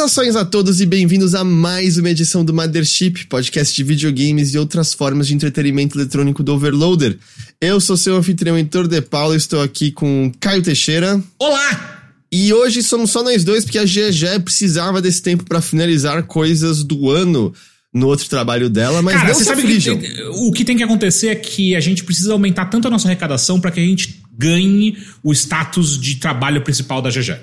Saudações a todos e bem-vindos a mais uma edição do Mothership, podcast de videogames e outras formas de entretenimento eletrônico do Overloader. Eu sou seu anfitrião Heitor De Paulo, estou aqui com Caio Teixeira. Olá! E hoje somos só nós dois, porque a GG precisava desse tempo para finalizar coisas do ano no outro trabalho dela, mas Cara, não você sabe aflijam. que o que tem que acontecer é que a gente precisa aumentar tanto a nossa arrecadação para que a gente ganhe o status de trabalho principal da GG.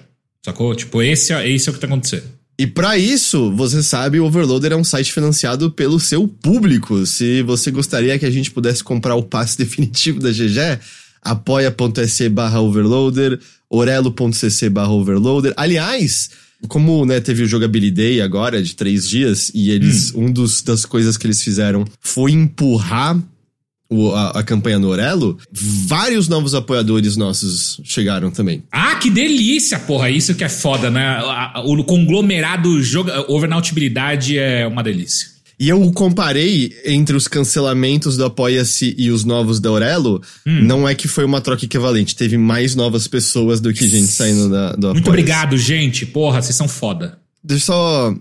Sacou? Tipo, esse é, esse é o que tá acontecendo. E para isso, você sabe, o Overloader é um site financiado pelo seu público. Se você gostaria que a gente pudesse comprar o passe definitivo da GG, apoia.se barra overloader, orelo.cc barra overloader. Aliás, como né, teve o Jogabilidade agora, de três dias, e eles, um dos, das coisas que eles fizeram foi empurrar o- a, a campanha no Orelo, vários novos apoiadores nossos chegaram também. Ah, que delícia, porra! Isso que é foda, né? O conglomerado joga, overnautibilidade é uma delícia. E eu comparei entre os cancelamentos do Apoia-se e os novos da Aurelo. Hum. Não é que foi uma troca equivalente. Teve mais novas pessoas do que gente saindo da, do. Muito obrigado, gente. Porra, vocês são foda. Deixa eu só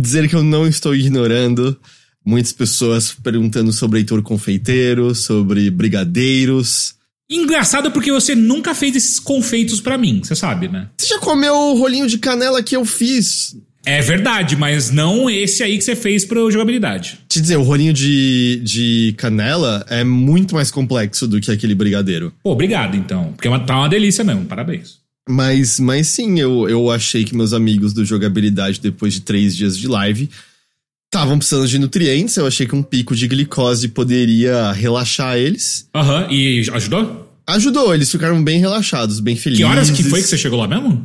dizer que eu não estou ignorando muitas pessoas perguntando sobre Heitor Confeiteiro, sobre brigadeiros. Engraçado porque você nunca fez esses confeitos pra mim, você sabe, né? Você já comeu o rolinho de canela que eu fiz? É verdade, mas não esse aí que você fez pro jogabilidade. Te dizer, o rolinho de, de canela é muito mais complexo do que aquele brigadeiro. Pô, obrigado então. Porque é uma- tá uma delícia mesmo, parabéns. Mas, mas sim, eu, eu achei que meus amigos do Jogabilidade, depois de três dias de live, estavam precisando de nutrientes. Eu achei que um pico de glicose poderia relaxar eles. Aham, e ajudou? Ajudou, eles ficaram bem relaxados, bem felizes. Que horas que foi que você chegou lá mesmo?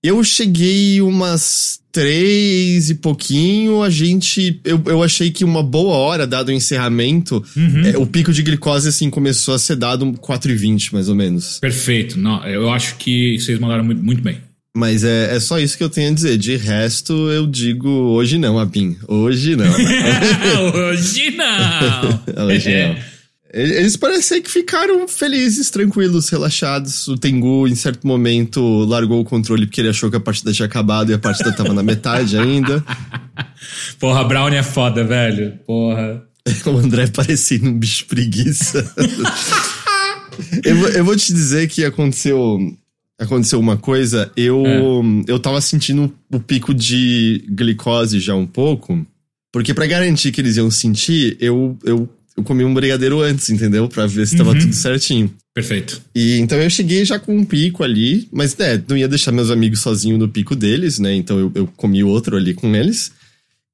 Eu cheguei umas três e pouquinho. A gente. Eu, eu achei que uma boa hora, dado o encerramento, Uhum. é, o pico de glicose, assim, começou a ser dado 4 e 20 mais ou menos. Perfeito. Não, eu acho que vocês mandaram muito, muito bem. Mas é, é só isso que eu tenho a dizer. De resto, eu digo hoje não, Abin. Hoje não. Hoje não! hoje não. Eles parecem que ficaram felizes, tranquilos, relaxados. O Tengu, em certo momento, largou o controle porque ele achou que a partida tinha acabado e a partida tava na metade ainda. Porra, Brownie é foda, velho. Porra. O André parecendo um bicho preguiça. eu, eu vou te dizer que aconteceu. Aconteceu uma coisa, eu, eu tava sentindo o pico de glicose já um pouco, porque pra garantir que eles iam sentir, eu, eu, eu comi um brigadeiro antes, entendeu? Pra ver se tava Uhum. tudo certinho. Perfeito. E então eu cheguei já com um pico ali, mas né, não ia deixar meus amigos sozinhos no pico deles, né? Então eu, eu comi outro ali com eles.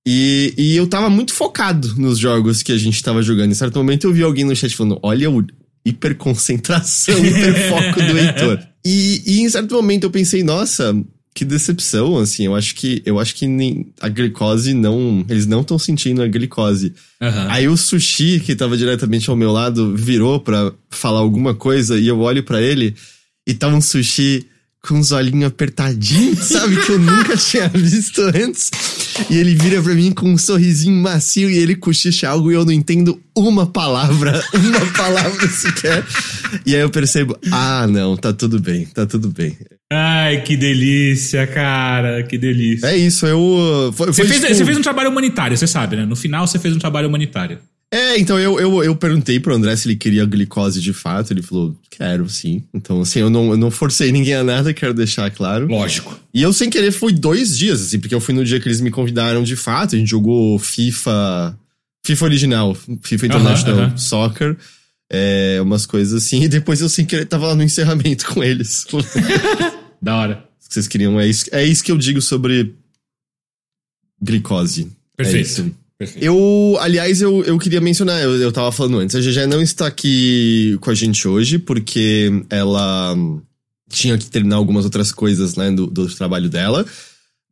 E, e eu tava muito focado nos jogos que a gente tava jogando. Em certo momento eu vi alguém no chat falando: olha o hiperconcentração, hiperfoco do Heitor. E, e em certo momento eu pensei, nossa, que decepção, assim. Eu acho que eu acho que nem, a glicose não. Eles não estão sentindo a glicose. Aham. Aí o sushi, que tava diretamente ao meu lado, virou pra falar alguma coisa e eu olho pra ele e tá um sushi com os olhinhos apertadinhos, sabe? Que eu nunca tinha visto antes. E ele vira pra mim com um sorrisinho macio e ele cochicha algo e eu não entendo uma palavra, uma palavra sequer. E aí eu percebo, ah, não, tá tudo bem, tá tudo bem. Ai, que delícia, cara. Que delícia. É isso, eu. Foi, Você foi fez, tipo- você fez um trabalho humanitário, você sabe, né? No final você fez um trabalho humanitário. É, então eu, eu, eu perguntei pro André se ele queria glicose de fato. Ele falou, quero sim. Então, assim, eu não, eu não forcei ninguém a nada, quero deixar claro. Lógico. E eu, sem querer, fui dois dias, assim, porque eu fui no dia que eles me convidaram de fato. A gente jogou FIFA. FIFA original, FIFA International aham. Soccer. É, umas coisas assim. E depois eu, sem querer, tava lá no encerramento com eles. Da hora. Vocês queriam. É isso, é isso que eu digo sobre glicose. É Perfeito. isso. Perfeito. Eu, aliás, eu, eu queria mencionar, eu, eu tava falando antes, a GG não está aqui com a gente hoje, porque ela tinha que terminar algumas outras coisas, né, do, do trabalho dela.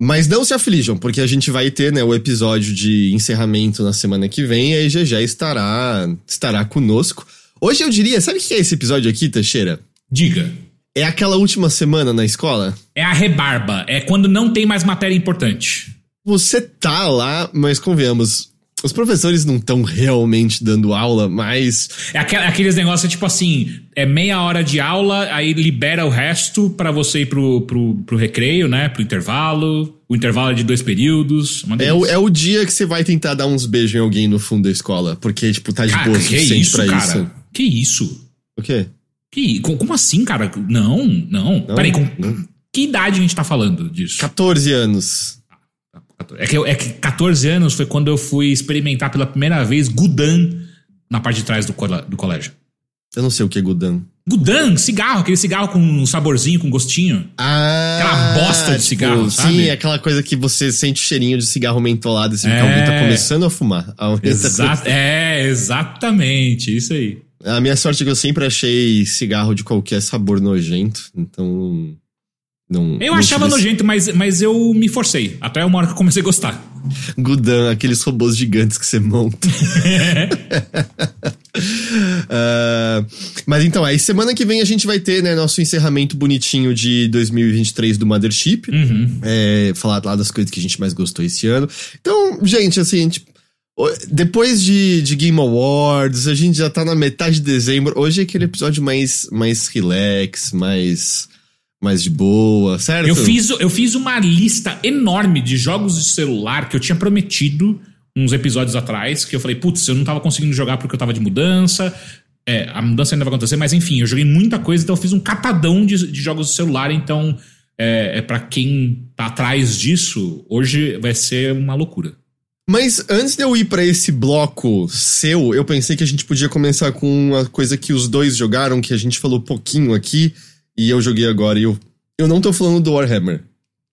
Mas não se aflijam, porque a gente vai ter, né, o episódio de encerramento na semana que vem, e aí GG estará, estará conosco. Hoje eu diria, sabe o que é esse episódio aqui, Teixeira? Diga. É aquela última semana na escola? É a rebarba. É quando não tem mais matéria importante. Você tá lá, mas convenhamos, os professores não estão realmente dando aula, mas. É aqueles negócios tipo assim: é meia hora de aula, aí libera o resto para você ir pro, pro, pro recreio, né? Pro intervalo. O intervalo é de dois períodos. É o, é o dia que você vai tentar dar uns beijos em alguém no fundo da escola, porque, tipo, tá de cara, boa o suficiente isso, pra cara? isso. Que isso? O quê? Que, como assim, cara? Não, não. não Peraí, com, não. que idade a gente tá falando disso? 14 anos. É que, é que 14 anos foi quando eu fui experimentar pela primeira vez Gudan na parte de trás do, do colégio. Eu não sei o que é Gudan. Gudan, cigarro, aquele cigarro com um saborzinho, com gostinho. Ah, aquela bosta de tipo, cigarro, sabe? Sim, aquela coisa que você sente o cheirinho de cigarro mentolado, assim, é... que alguém tá começando a fumar. Exa é, exatamente, isso aí. A minha sorte é que eu sempre achei cigarro de qualquer sabor nojento, então não, eu não achava nojento, mas, mas eu me forcei. Até uma hora que eu comecei a gostar. Gudan, aqueles robôs gigantes que você monta. uh, mas então, aí semana que vem a gente vai ter né, nosso encerramento bonitinho de 2023 do Mothership. Uhum. É, falar lá das coisas que a gente mais gostou esse ano. Então, gente, assim, tipo, depois de, de Game Awards, a gente já tá na metade de dezembro. Hoje é aquele episódio mais, mais relax, mais mais de boa, certo? Eu fiz, eu fiz uma lista enorme de jogos de celular que eu tinha prometido uns episódios atrás, que eu falei, putz, eu não tava conseguindo jogar porque eu tava de mudança. É, a mudança ainda vai acontecer, mas enfim, eu joguei muita coisa, então eu fiz um catadão de, de jogos de celular, então é, é para quem tá atrás disso, hoje vai ser uma loucura. Mas antes de eu ir para esse bloco seu, eu pensei que a gente podia começar com uma coisa que os dois jogaram, que a gente falou pouquinho aqui, e eu joguei agora e eu. Eu não tô falando do Warhammer.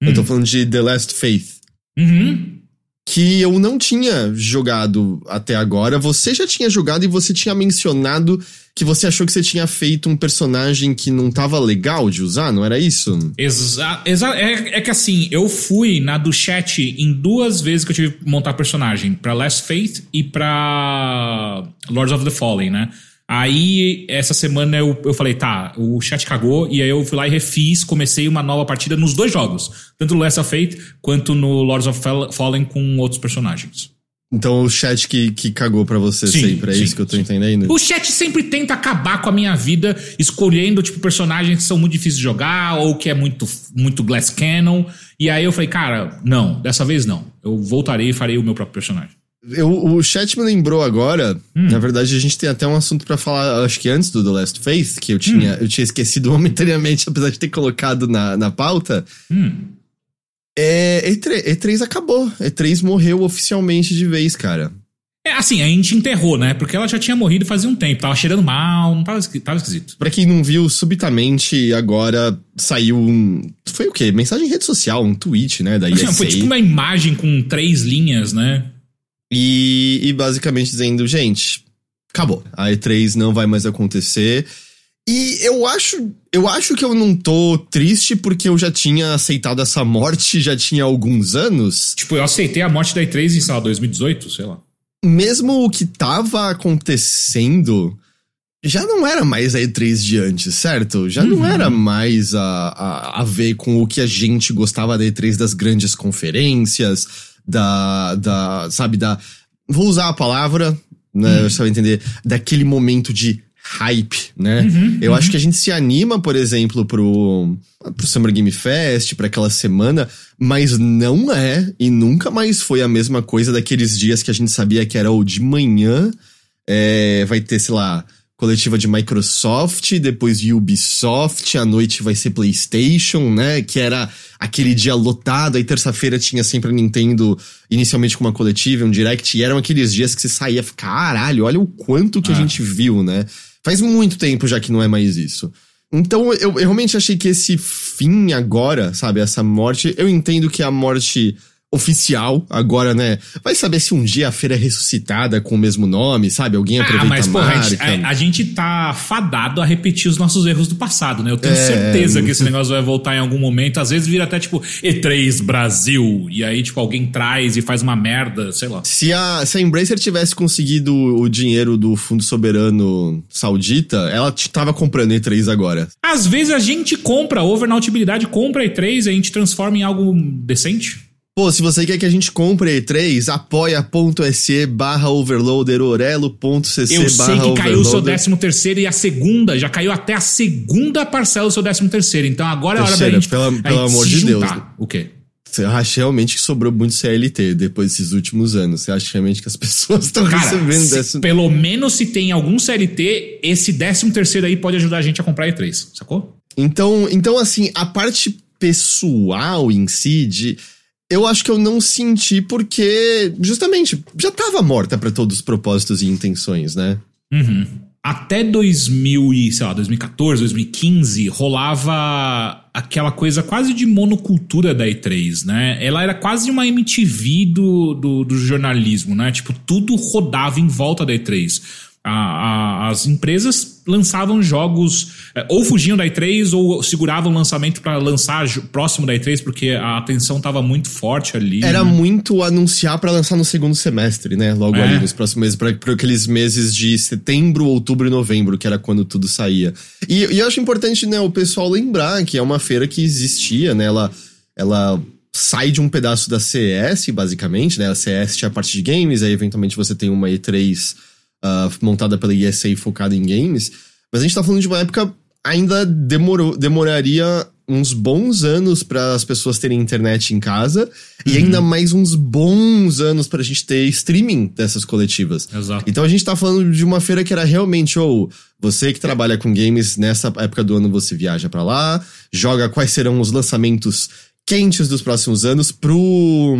Eu tô hum. falando de The Last Faith. Uhum. Que eu não tinha jogado até agora. Você já tinha jogado e você tinha mencionado que você achou que você tinha feito um personagem que não tava legal de usar, não era isso? Exato. Exa é, é, que assim, eu fui na do chat em duas vezes que eu tive que montar personagem. Pra Last Faith e pra Lords of the Fallen, né? Aí, essa semana eu, eu falei, tá, o chat cagou, e aí eu fui lá e refiz, comecei uma nova partida nos dois jogos. Tanto no Last of Fate, quanto no Lords of Fallen com outros personagens. Então o chat que, que cagou para você sim, sempre, é sim, isso que eu tô sim. entendendo? O chat sempre tenta acabar com a minha vida, escolhendo, tipo, personagens que são muito difíceis de jogar, ou que é muito, muito Glass Cannon. E aí eu falei, cara, não, dessa vez não. Eu voltarei e farei o meu próprio personagem. Eu, o chat me lembrou agora. Hum. Na verdade, a gente tem até um assunto para falar, acho que antes do The Last Faith, que eu tinha, hum. eu tinha esquecido momentaneamente, apesar de ter colocado na, na pauta. Hum. É, E3, E3 acabou. E3 morreu oficialmente de vez, cara. É assim, a gente enterrou, né? Porque ela já tinha morrido fazia um tempo, tava cheirando mal, não tava, tava esquisito. Pra quem não viu, subitamente agora saiu um. Foi o quê? Mensagem em rede social, um tweet, né? Da ESA. Foi tipo uma imagem com três linhas, né? E, e basicamente dizendo, gente, acabou. A E3 não vai mais acontecer. E eu acho, eu acho que eu não tô triste porque eu já tinha aceitado essa morte já tinha alguns anos. Tipo, eu aceitei a morte da E3 em, sei lá, 2018, sei lá. Mesmo o que tava acontecendo já não era mais a E3 de antes, certo? Já uhum. não era mais a, a, a ver com o que a gente gostava da E3 das grandes conferências, da, da sabe, da. Vou usar a palavra, né? Hum. Você vai entender. Daquele momento de hype, né? Uhum, eu uhum. acho que a gente se anima, por exemplo, pro, pro Summer Game Fest, para aquela semana, mas não é e nunca mais foi a mesma coisa daqueles dias que a gente sabia que era o de manhã, é, vai ter, sei lá, coletiva de Microsoft, depois Ubisoft, à noite vai ser PlayStation, né? Que era aquele dia lotado, aí terça-feira tinha sempre a Nintendo, inicialmente com uma coletiva, um direct, e eram aqueles dias que você saía, caralho, olha o quanto que ah. a gente viu, né? Faz muito tempo já que não é mais isso. Então eu, eu realmente achei que esse fim agora, sabe, essa morte, eu entendo que a morte oficial agora, né? Vai saber se um dia a feira é ressuscitada com o mesmo nome, sabe? Alguém ah, aproveita ah, mas, a marca. Porra, a, gente, a, a, gente tá fadado a repetir os nossos erros do passado, né? Eu tenho é... certeza que esse negócio vai voltar em algum momento. Às vezes vira até tipo E3 Brasil, e aí tipo alguém traz e faz uma merda, sei lá. Se a, se a Embracer tivesse conseguido o dinheiro do Fundo Soberano Saudita, ela tava comprando E3 agora. Às vezes a gente compra, over na utilidade compra E3 e a gente transforma em algo decente. Pô, se você quer que a gente compre E3, apoia.se barra overloader, orelo.cc Eu sei que caiu o seu décimo terceiro e a segunda, já caiu até a segunda parcela do seu décimo terceiro. Então agora é hora Terceira, da gente... pelo- a gente pelo amor de Deus, né? O quê? Você acha realmente que sobrou muito CLT depois desses últimos anos? Você acha realmente que as pessoas estão recebendo se- décimo... pelo menos se tem algum CLT, esse décimo terceiro aí pode ajudar a gente a comprar E3, sacou? Então, então, assim, a parte pessoal em si, de, eu acho que eu não senti porque, justamente, já tava morta pra todos os propósitos e intenções, né? Uhum. Até 2000 e, sei lá, 2014, 2015, rolava aquela coisa quase de monocultura da E3, né? Ela era quase uma MTV do, do, do jornalismo, né? Tipo, tudo rodava em volta da E3. A- a- as empresas lançavam jogos, eh, ou fugiam da E3, ou seguravam o lançamento para lançar próximo da E3, porque a atenção tava muito forte ali. Era né? muito anunciar pra lançar no segundo semestre, né? Logo É. ali nos próximos meses, pra aqueles meses de setembro, outubro e novembro, que era quando tudo saía. E, e eu acho importante, né, o pessoal lembrar que é uma feira que existia, né? Ela, ela sai de um pedaço da CS, basicamente, né? A CS tinha a parte de games, aí eventualmente você tem uma E3 ah, montada pela ESA focada em games. Mas a gente tá falando de uma época ainda demorou, demoraria uns bons anos para as pessoas terem internet em casa e ainda mais uns bons anos pra gente ter streaming dessas coletivas. Exato. Então a gente tá falando de uma feira que era realmente, ou você que trabalha com games nessa época do ano, você viaja pra lá, joga quais serão os lançamentos quentes dos próximos anos pro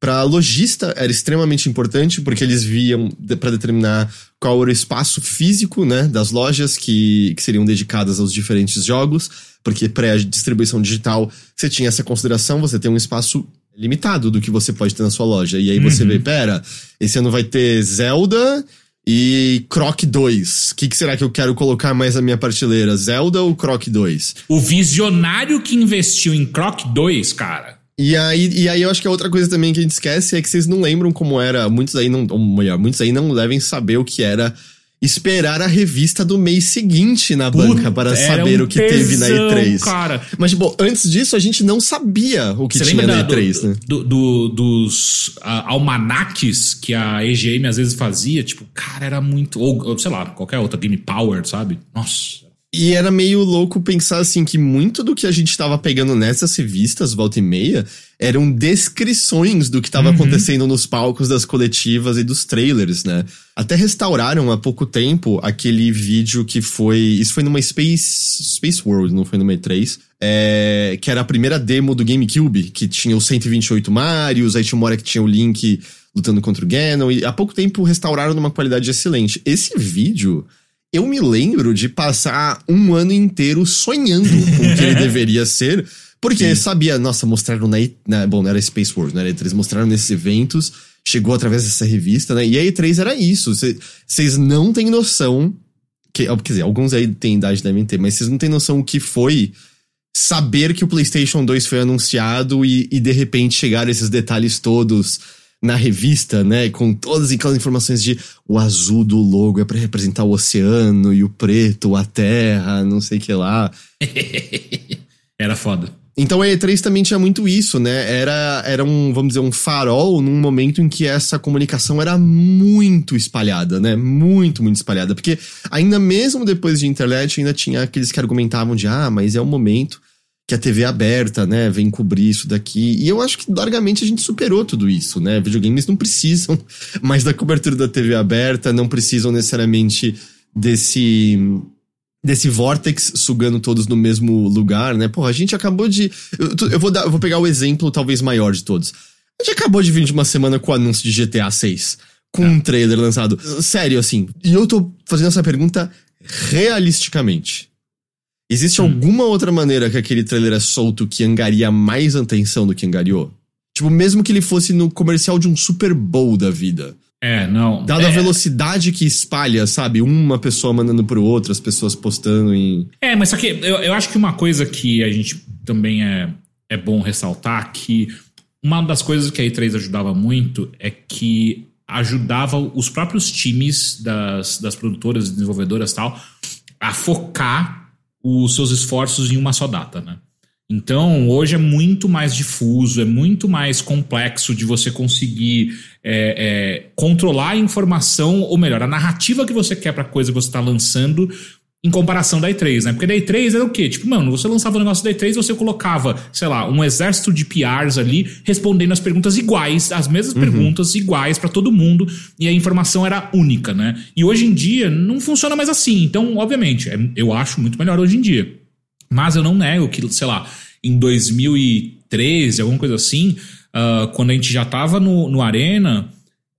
Pra lojista era extremamente importante porque eles viam de, para determinar qual era o espaço físico, né, das lojas que, que seriam dedicadas aos diferentes jogos, porque pré-distribuição digital você tinha essa consideração, você tem um espaço limitado do que você pode ter na sua loja. E aí você vê, pera, esse ano vai ter Zelda e Croc 2. O que, que será que eu quero colocar mais na minha prateleira? Zelda ou Croc 2? O visionário que investiu em Croc 2, cara. E aí, e aí eu acho que a outra coisa também que a gente esquece é que vocês não lembram como era. Muitos aí não. Ou melhor, muitos aí não devem saber o que era esperar a revista do mês seguinte na banca para saber um o que teve na tesão, E3. cara. Mas, tipo, antes disso a gente não sabia o que Você tinha na da- E3, do, né? do- do- dos ah, almanaques que a EGM às vezes fazia? Tipo, cara, era muito. Ou, ou, sei lá, qualquer outra, Game Power, sabe? Nossa. E era meio louco pensar assim que muito do que a gente tava pegando nessas revistas, volta e meia, eram descrições do que tava acontecendo nos palcos das coletivas e dos trailers, né? Até restauraram há pouco tempo aquele vídeo que foi. Isso foi numa Space, Space World, não foi numa E3. É, que era a primeira demo do GameCube, que tinha os 128 Marios, aí tinha uma hora que tinha o Link lutando contra o Ganon, e há pouco tempo restauraram numa qualidade excelente. Esse vídeo eu me lembro de passar um ano inteiro sonhando com o que ele deveria ser, porque sabia, nossa, mostraram na, E- na. Bom, não era Space Wars, não era E3, mostraram nesses eventos, chegou através dessa revista, né? E a E3 era isso. Vocês não têm noção. Que, quer dizer, alguns aí têm idade devem ter, mas vocês não têm noção o que foi saber que o PlayStation 2 foi anunciado e, e de repente chegaram esses detalhes todos na revista, né? Com todas aquelas informações de o azul do logo é pra representar o oceano e o preto, a terra, não sei o que lá. Era foda. Então a E3 também tinha muito isso, né? Era, era um, vamos dizer, um farol num momento em que essa comunicação era muito espalhada, né? Muito, muito espalhada. Porque ainda mesmo depois de internet, ainda tinha aqueles que argumentavam de, ah, mas é o momento que a TV é aberta, né, vem cobrir isso daqui. E eu acho que largamente a gente superou tudo isso, né? Videogames não precisam mais da cobertura da TV aberta, não precisam necessariamente desse desse vortex sugando todos no mesmo lugar, né? Porra, a gente acabou de eu, eu vou dar, eu vou pegar o exemplo talvez maior de todos. A gente acabou de vir de uma semana com o anúncio de GTA 6, com um trailer lançado. Sério assim. E eu tô fazendo essa pergunta realisticamente. Existe alguma outra maneira que aquele trailer é solto que angaria mais atenção do que angariou? Tipo, mesmo que ele fosse no comercial de um Super Bowl da vida. É, não. Dada a é, velocidade que espalha, sabe? Uma pessoa mandando pro outro, as pessoas postando em. É, mas só que eu, eu acho que uma coisa que a gente também é, é bom ressaltar que uma das coisas que a E3 ajudava muito é que ajudava os próprios times das, das produtoras, desenvolvedoras e tal, a focar os seus esforços em uma só data, né? Então, hoje é muito mais difuso, é muito mais complexo de você conseguir é, é, controlar a informação, ou melhor, a narrativa que você quer para a coisa que você está lançando, em comparação da E3, né? Porque da E3 era o quê? Tipo, mano, você lançava o um negócio da E3 você colocava, sei lá, um exército de PRs ali respondendo as perguntas iguais, as mesmas uhum. perguntas iguais para todo mundo, e a informação era única, né? E hoje em dia não funciona mais assim. Então, obviamente, é, eu acho muito melhor hoje em dia. Mas eu não nego que, sei lá, em 2013, alguma coisa assim, uh, quando a gente já tava no, no Arena,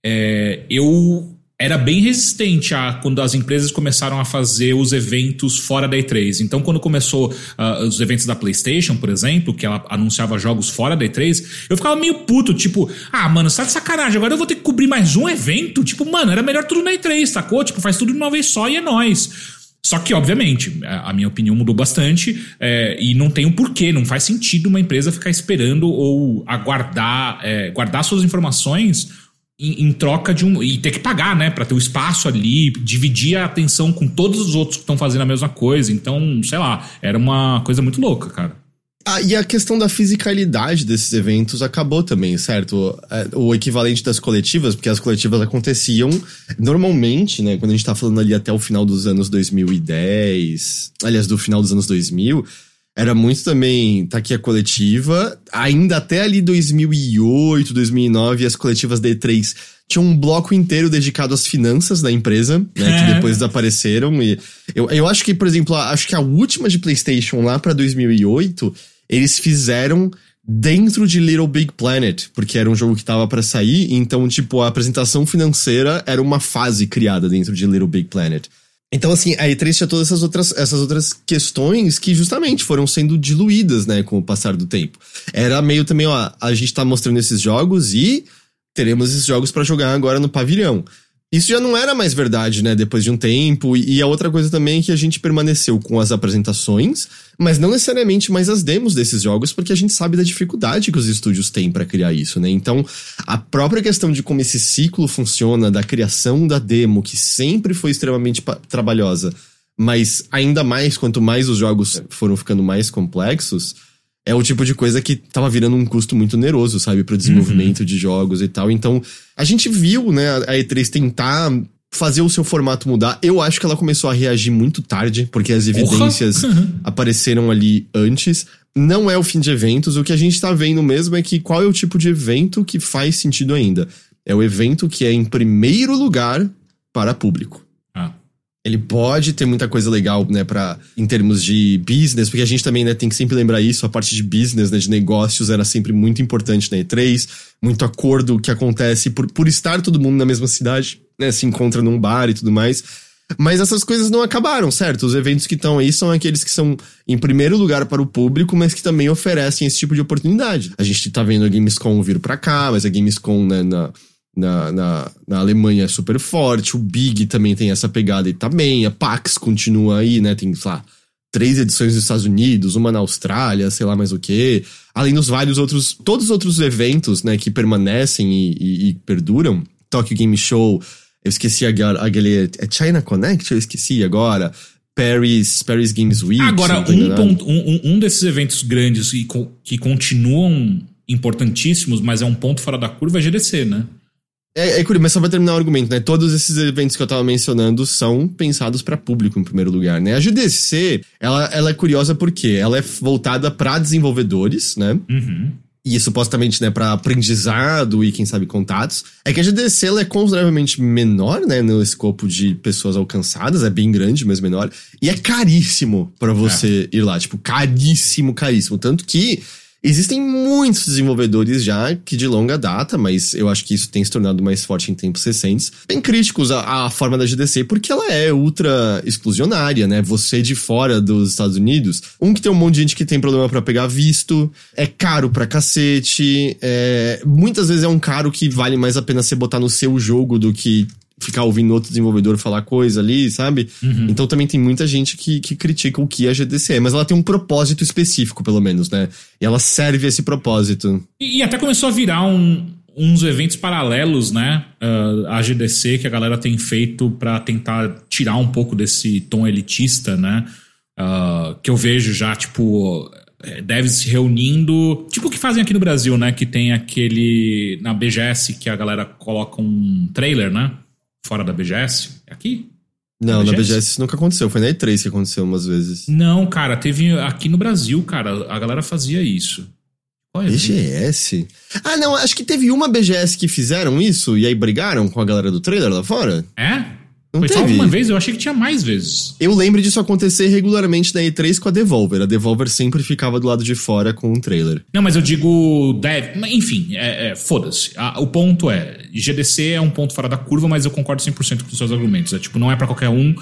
é, eu era bem resistente a quando as empresas começaram a fazer os eventos fora da E3. Então, quando começou uh, os eventos da PlayStation, por exemplo, que ela anunciava jogos fora da E3, eu ficava meio puto, tipo, ah, mano, você tá de sacanagem, agora eu vou ter que cobrir mais um evento? Tipo, mano, era melhor tudo na E3, sacou? Tipo, faz tudo de uma vez só e é nóis. Só que, obviamente, a minha opinião mudou bastante é, e não tem um porquê, não faz sentido uma empresa ficar esperando ou aguardar, é, guardar suas informações em, em, troca de um. e ter que pagar, né, para ter o espaço ali, dividir a atenção com todos os outros que estão fazendo a mesma coisa. Então, sei lá, era uma coisa muito louca, cara. Ah, e a questão da fisicalidade desses eventos acabou também, certo? É, o equivalente das coletivas, porque as coletivas aconteciam normalmente, né? Quando a gente tá falando ali até o final dos anos 2010, aliás, do final dos anos 2000, era muito também, tá aqui a coletiva, ainda até ali 2008, 2009, as coletivas D3 tinham um bloco inteiro dedicado às finanças da empresa, né, é. que depois desapareceram. E eu, eu acho que, por exemplo, acho que a última de PlayStation lá para 2008 eles fizeram dentro de Little Big Planet, porque era um jogo que tava para sair, então, tipo, a apresentação financeira era uma fase criada dentro de Little Big Planet. Então, assim, a E3 tinha todas essas outras, essas outras questões que justamente foram sendo diluídas, né, com o passar do tempo. Era meio também, ó, a gente tá mostrando esses jogos e teremos esses jogos para jogar agora no pavilhão. Isso já não era mais verdade, né, depois de um tempo. E a outra coisa também é que a gente permaneceu com as apresentações, mas não necessariamente mais as demos desses jogos, porque a gente sabe da dificuldade que os estúdios têm para criar isso, né? Então, a própria questão de como esse ciclo funciona, da criação da demo, que sempre foi extremamente trabalhosa, mas ainda mais quanto mais os jogos foram ficando mais complexos, é o tipo de coisa que tava virando um custo muito oneroso, sabe, pro desenvolvimento uhum. de jogos e tal. Então, a gente viu, né, a E3 tentar fazer o seu formato mudar. Eu acho que ela começou a reagir muito tarde, porque as evidências apareceram ali antes. Não é o fim de eventos, o que a gente tá vendo mesmo é que qual é o tipo de evento que faz sentido ainda. É o evento que é em primeiro lugar para público. Ele pode ter muita coisa legal, né, para em termos de business, porque a gente também, né, tem que sempre lembrar isso, a parte de business, né, de negócios era sempre muito importante na E3, muito acordo que acontece por, por estar todo mundo na mesma cidade, né, se encontra num bar e tudo mais. Mas essas coisas não acabaram, certo? Os eventos que estão aí são aqueles que são em primeiro lugar para o público, mas que também oferecem esse tipo de oportunidade. A gente tá vendo a Gamescom vir para cá, mas a Gamescom, né, na, na, na, na, Alemanha é super forte, o Big também tem essa pegada e também, a PAX continua aí, né? Tem, sei lá, três edições nos Estados Unidos, uma na Austrália, sei lá mais o que. Além dos vários outros, todos os outros eventos, né, que permanecem e, e, e perduram. Tokyo Game Show, eu esqueci aquele. É China Connect? Eu esqueci agora. Paris, Paris Games Week. Agora, um, ponto, um, um desses eventos grandes que, que continuam importantíssimos, mas é um ponto fora da curva, é GDC, né? É, é curioso, mas só pra terminar o argumento, né? Todos esses eventos que eu tava mencionando são pensados para público em primeiro lugar, né? A GDC, ela, ela é curiosa porque ela é voltada para desenvolvedores, né? Uhum. E supostamente, né, para aprendizado e quem sabe contatos. É que a GDC ela é consideravelmente menor, né, no escopo de pessoas alcançadas, é bem grande, mas menor. E é caríssimo para você é. ir lá, tipo, caríssimo, caríssimo. Tanto que Existem muitos desenvolvedores já que de longa data, mas eu acho que isso tem se tornado mais forte em tempos recentes, bem críticos à, à forma da GDC, porque ela é ultra exclusionária, né? Você de fora dos Estados Unidos, um que tem um monte de gente que tem problema para pegar visto, é caro pra cacete, é, muitas vezes é um caro que vale mais a pena você botar no seu jogo do que ficar ouvindo outro desenvolvedor falar coisa ali, sabe? Uhum. Então também tem muita gente que, que critica o que a GDC é, mas ela tem um propósito específico, pelo menos, né? E ela serve esse propósito. E, e até começou a virar um, uns eventos paralelos, né? Uh, a GDC que a galera tem feito para tentar tirar um pouco desse tom elitista, né? Uh, que eu vejo já, tipo, é, devs se reunindo. Tipo o que fazem aqui no Brasil, né? Que tem aquele. Na BGS que a galera coloca um trailer, né? Fora da BGS. É aqui? Não, na BGS isso nunca aconteceu. Foi na E3 que aconteceu umas vezes. Não, cara, teve aqui no Brasil, cara, a galera fazia isso. Olha, BGS? Ah, não, acho que teve uma BGS que fizeram isso e aí brigaram com a galera do trailer lá fora. É? Não Foi teve. só uma vez? Eu achei que tinha mais vezes. Eu lembro disso acontecer regularmente na E3 com a Devolver. A Devolver sempre ficava do lado de fora com um trailer. Não, mas eu digo. Deve, enfim, é, é, foda-se. O ponto é: GDC é um ponto fora da curva, mas eu concordo 100% com os seus argumentos. É tipo, não é para qualquer um.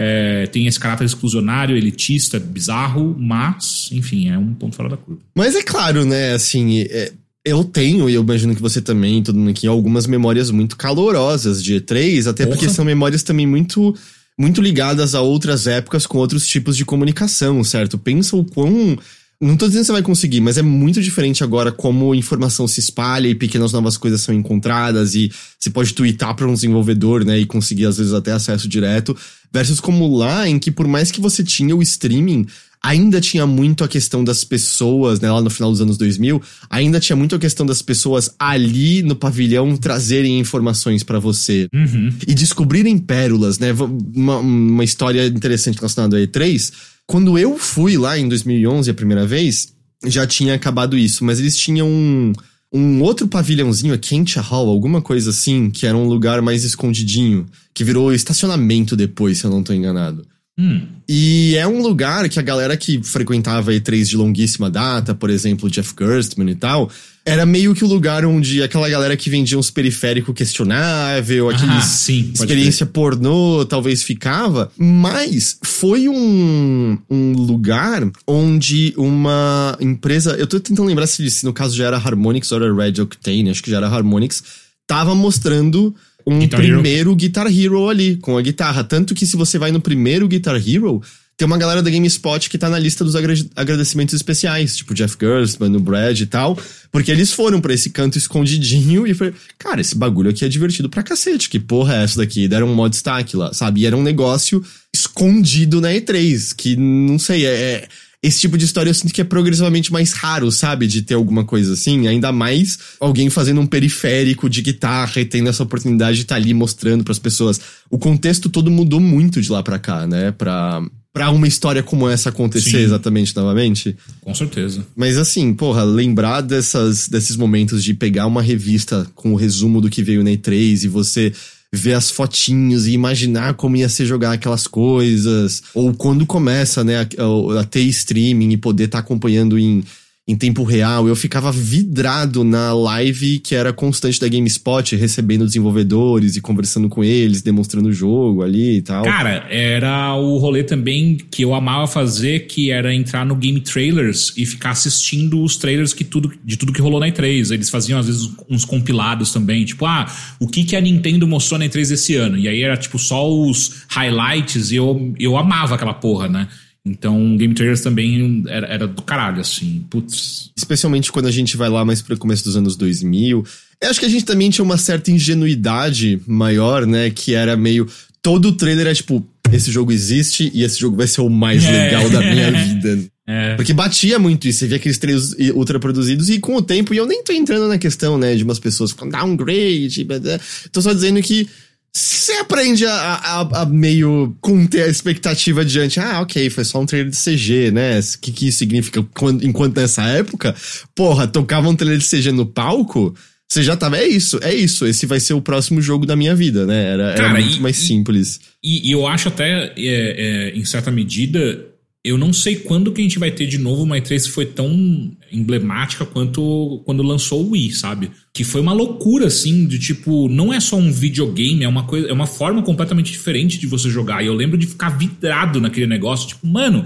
É, tem esse caráter exclusionário, elitista, bizarro, mas, enfim, é um ponto fora da curva. Mas é claro, né, assim, é, eu tenho, e eu imagino que você também, todo mundo aqui, algumas memórias muito calorosas de E3, até Porra. porque são memórias também muito muito ligadas a outras épocas com outros tipos de comunicação, certo? Pensa o quão não tô dizendo que você vai conseguir, mas é muito diferente agora como informação se espalha e pequenas novas coisas são encontradas e você pode twittar para um desenvolvedor, né, e conseguir às vezes até acesso direto, versus como lá em que por mais que você tinha o streaming, ainda tinha muito a questão das pessoas, né, lá no final dos anos 2000, ainda tinha muito a questão das pessoas ali no pavilhão trazerem informações para você uhum. e descobrirem pérolas, né, uma, uma história interessante relacionada a E3, quando eu fui lá em 2011 a primeira vez, já tinha acabado isso, mas eles tinham um, um outro pavilhãozinho, a Kentia Hall, alguma coisa assim, que era um lugar mais escondidinho, que virou estacionamento depois, se eu não tô enganado. Hum. E é um lugar que a galera que frequentava E3 de longuíssima data, por exemplo, Jeff Gerstmann e tal, era meio que o lugar onde aquela galera que vendia uns periféricos questionável, aqueles ah, sim, experiência pornô, talvez ficava. Mas foi um, um lugar onde uma empresa. Eu tô tentando lembrar se, se no caso já era Harmonix ou era Red Octane, acho que já era Harmonix, tava mostrando um Guitar primeiro Hero. Guitar Hero ali, com a guitarra. Tanto que se você vai no primeiro Guitar Hero, tem uma galera da GameSpot que tá na lista dos agradecimentos especiais, tipo Jeff Gerstmann, o Brad e tal, porque eles foram para esse canto escondidinho e foi, cara, esse bagulho aqui é divertido pra cacete, que porra é essa daqui? Deram um mod destaque lá, sabe? E era um negócio escondido na E3, que não sei, é, é esse tipo de história eu sinto que é progressivamente mais raro, sabe? De ter alguma coisa assim. Ainda mais alguém fazendo um periférico de guitarra e tendo essa oportunidade de estar tá ali mostrando para as pessoas. O contexto todo mudou muito de lá para cá, né? Pra, pra uma história como essa acontecer Sim. exatamente novamente. Com certeza. Mas assim, porra, lembrar dessas, desses momentos de pegar uma revista com o resumo do que veio na E3 e você ver as fotinhos e imaginar como ia ser jogar aquelas coisas. Ou quando começa, né, a, a ter streaming e poder estar tá acompanhando em em tempo real. Eu ficava vidrado na live que era constante da GameSpot, recebendo desenvolvedores e conversando com eles, demonstrando o jogo ali e tal. Cara, era o rolê também que eu amava fazer, que era entrar no Game Trailers e ficar assistindo os trailers que tudo, de tudo que rolou na E3. Eles faziam, às vezes, uns compilados também, tipo, ah, o que, que a Nintendo mostrou na E3 esse ano? E aí era, tipo, só os highlights e eu, eu amava aquela porra, né? Então, Game Trailers também era, era, do caralho, assim. Putz. Especialmente quando a gente vai lá mais pro começo dos anos 2000. Eu acho que a gente também tinha uma certa ingenuidade maior, né? Que era meio. Todo o trailer é tipo: esse jogo existe e esse jogo vai ser o mais é. legal da minha vida. É. Porque batia muito isso, você via aqueles trailers ultra produzidos e com o tempo, e eu nem tô entrando na questão, né, de umas pessoas com downgrade, tô só dizendo que você aprende a, a, a, meio conter a expectativa diante. Ah, ok, foi só um trailer de CG, né? O que, que isso significa? Quando, enquanto nessa época, porra, tocava um trailer de CG no palco, você já tava. É isso, é isso. Esse vai ser o próximo jogo da minha vida, né? Era, Cara, era muito e, mais simples. E, e, eu acho até, é, é, em certa medida, eu não sei quando que a gente vai ter de novo uma E3 que foi tão emblemática quanto quando lançou o Wii, sabe? Que foi uma loucura, assim, de tipo, não é só um videogame, é uma coisa, é uma forma completamente diferente de você jogar. E eu lembro de ficar vidrado naquele negócio, tipo, mano,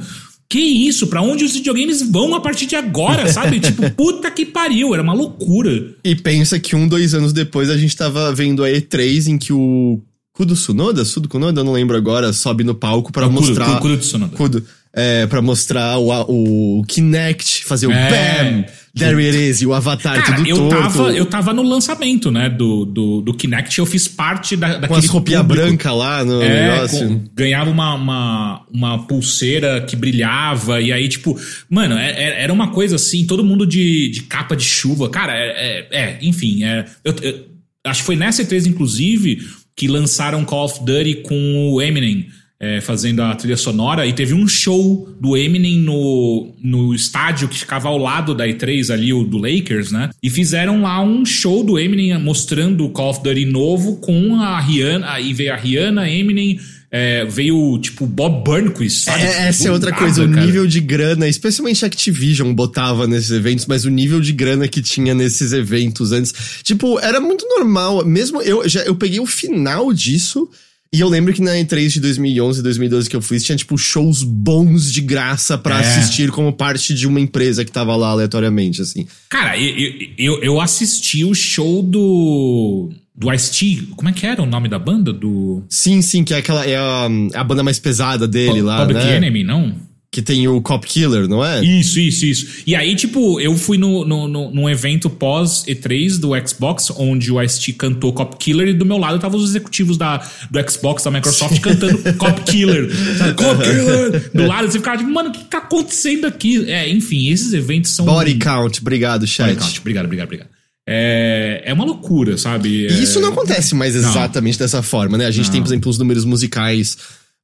que isso? Para onde os videogames vão a partir de agora, sabe? tipo, puta que pariu, era uma loucura. E pensa que um, dois anos depois a gente tava vendo a E3 em que o Kudo Sunoda, Sudo Kunoda, não lembro agora, sobe no palco para mostrar. Kudo, Kudo Tsunoda. Kudo é, para mostrar o, o Kinect, fazer o É. BAM, there it is, e o avatar Cara, tudo eu torto. tava, eu tava no lançamento, né, do, do, do Kinect, eu fiz parte da, daquele com as roupinhas brancas lá no É, negócio. com- ganhava uma, uma, uma pulseira que brilhava, e aí, tipo, mano, é- é- era uma coisa assim, todo mundo de, de capa de chuva. Cara, é, é- é, enfim, é, eu- eu- acho que foi nessa E3, inclusive, que lançaram Call of Duty com o Eminem. É, fazendo a trilha sonora, e teve um show do Eminem no, no estádio que ficava ao lado da E3 ali, o do Lakers, né? E fizeram lá um show do Eminem mostrando o Call of Duty novo com a Rihanna, aí veio a Rihanna, Eminem, é, veio tipo Bob Burnquist, sabe? É, essa é Do outra nada, coisa, o cara. nível de grana, especialmente a Activision botava nesses eventos, mas o nível de grana que tinha nesses eventos antes, tipo, era muito normal, mesmo eu já eu peguei o final disso e eu lembro que na E3 de 2011, 2012 que eu fui, tinha tipo shows bons de graça pra É. assistir como parte de uma empresa que tava lá aleatoriamente, assim. Cara, eu, eu, eu, assisti o show do. Do Ice-T. Como é que era o nome da banda? Do. Sim, sim, que é aquela é a, a banda mais pesada dele lá, Public né? Enemy, não? Que tem o Cop Killer, não é? Isso, isso, isso. E aí, tipo, eu fui no, no, no, num evento pós E3 do Xbox, onde o Ice-T cantou Cop Killer e do meu lado estavam os executivos da, do Xbox, da Microsoft, cantando Cop Killer. Sabe? Cop Killer! Do lado, você ficava tipo, mano, o que tá acontecendo aqui? É, enfim, esses eventos são. Body Count, obrigado, chat. Body count. Obrigado, obrigado, obrigado. É, é uma loucura, sabe? E isso É- não acontece mais Não. exatamente dessa forma, né? A gente Não. tem, por exemplo, os números musicais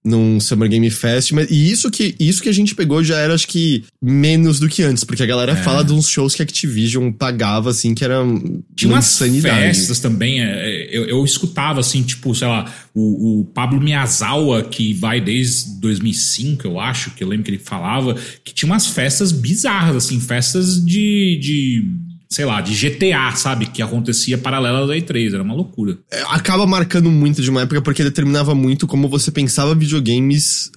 num Summer Game Fest, mas e isso que, isso que a gente pegou já era, acho que, menos do que antes, porque a galera É. fala de uns shows que a Activision pagava, assim, que era Tinha uma umas insanidade. festas também. é, Eu, eu escutava, assim, tipo, sei lá, o, o Pablo Miyazawa, que vai desde 2005, eu acho, que eu lembro que ele falava, que tinha umas festas bizarras, assim, festas de. de sei lá, de GTA, sabe? Que acontecia paralela da E3, era uma loucura. É, Acaba marcando muito de uma época porque determinava muito como você pensava videogames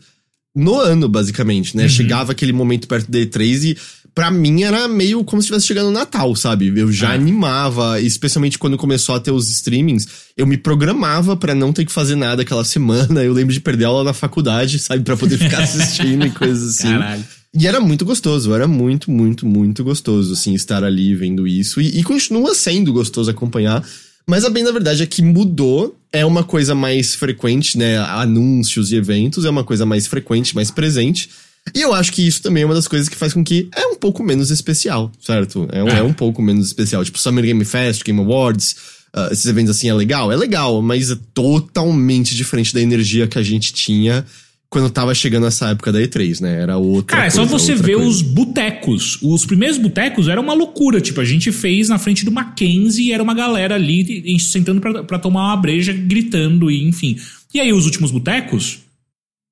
no ano, basicamente, Uhum. né? Chegava aquele momento perto da E3 e pra mim era meio como se estivesse chegando o Natal, sabe? Eu já É. animava, especialmente quando começou a ter os streamings, eu me programava pra não ter que fazer nada aquela semana. Eu lembro de perder aula na faculdade, sabe? Pra poder ficar assistindo e coisas assim. Caralho. E era muito gostoso, era muito, muito, muito gostoso, assim, estar ali vendo isso. E, e continua sendo gostoso acompanhar. Mas a bem da verdade é que mudou, é uma coisa mais frequente, né? Anúncios e eventos é uma coisa mais frequente, mais presente. E eu acho que isso também é uma das coisas que faz com que é um pouco menos especial, certo? É um, É. é um pouco menos especial. Tipo, Summer Game Fest, Game Awards, ah, esses eventos assim é legal? É legal, mas é totalmente diferente da energia que a gente tinha quando tava chegando essa época da E3, né? Era outra Cara, é só você ver coisa. os botecos. Os primeiros botecos era uma loucura. Tipo, a gente fez na frente do Mackenzie e era uma galera ali sentando pra, pra tomar uma breja, gritando e enfim. E aí os últimos botecos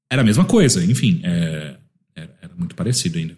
era a mesma coisa. Enfim, é, era, era muito parecido ainda.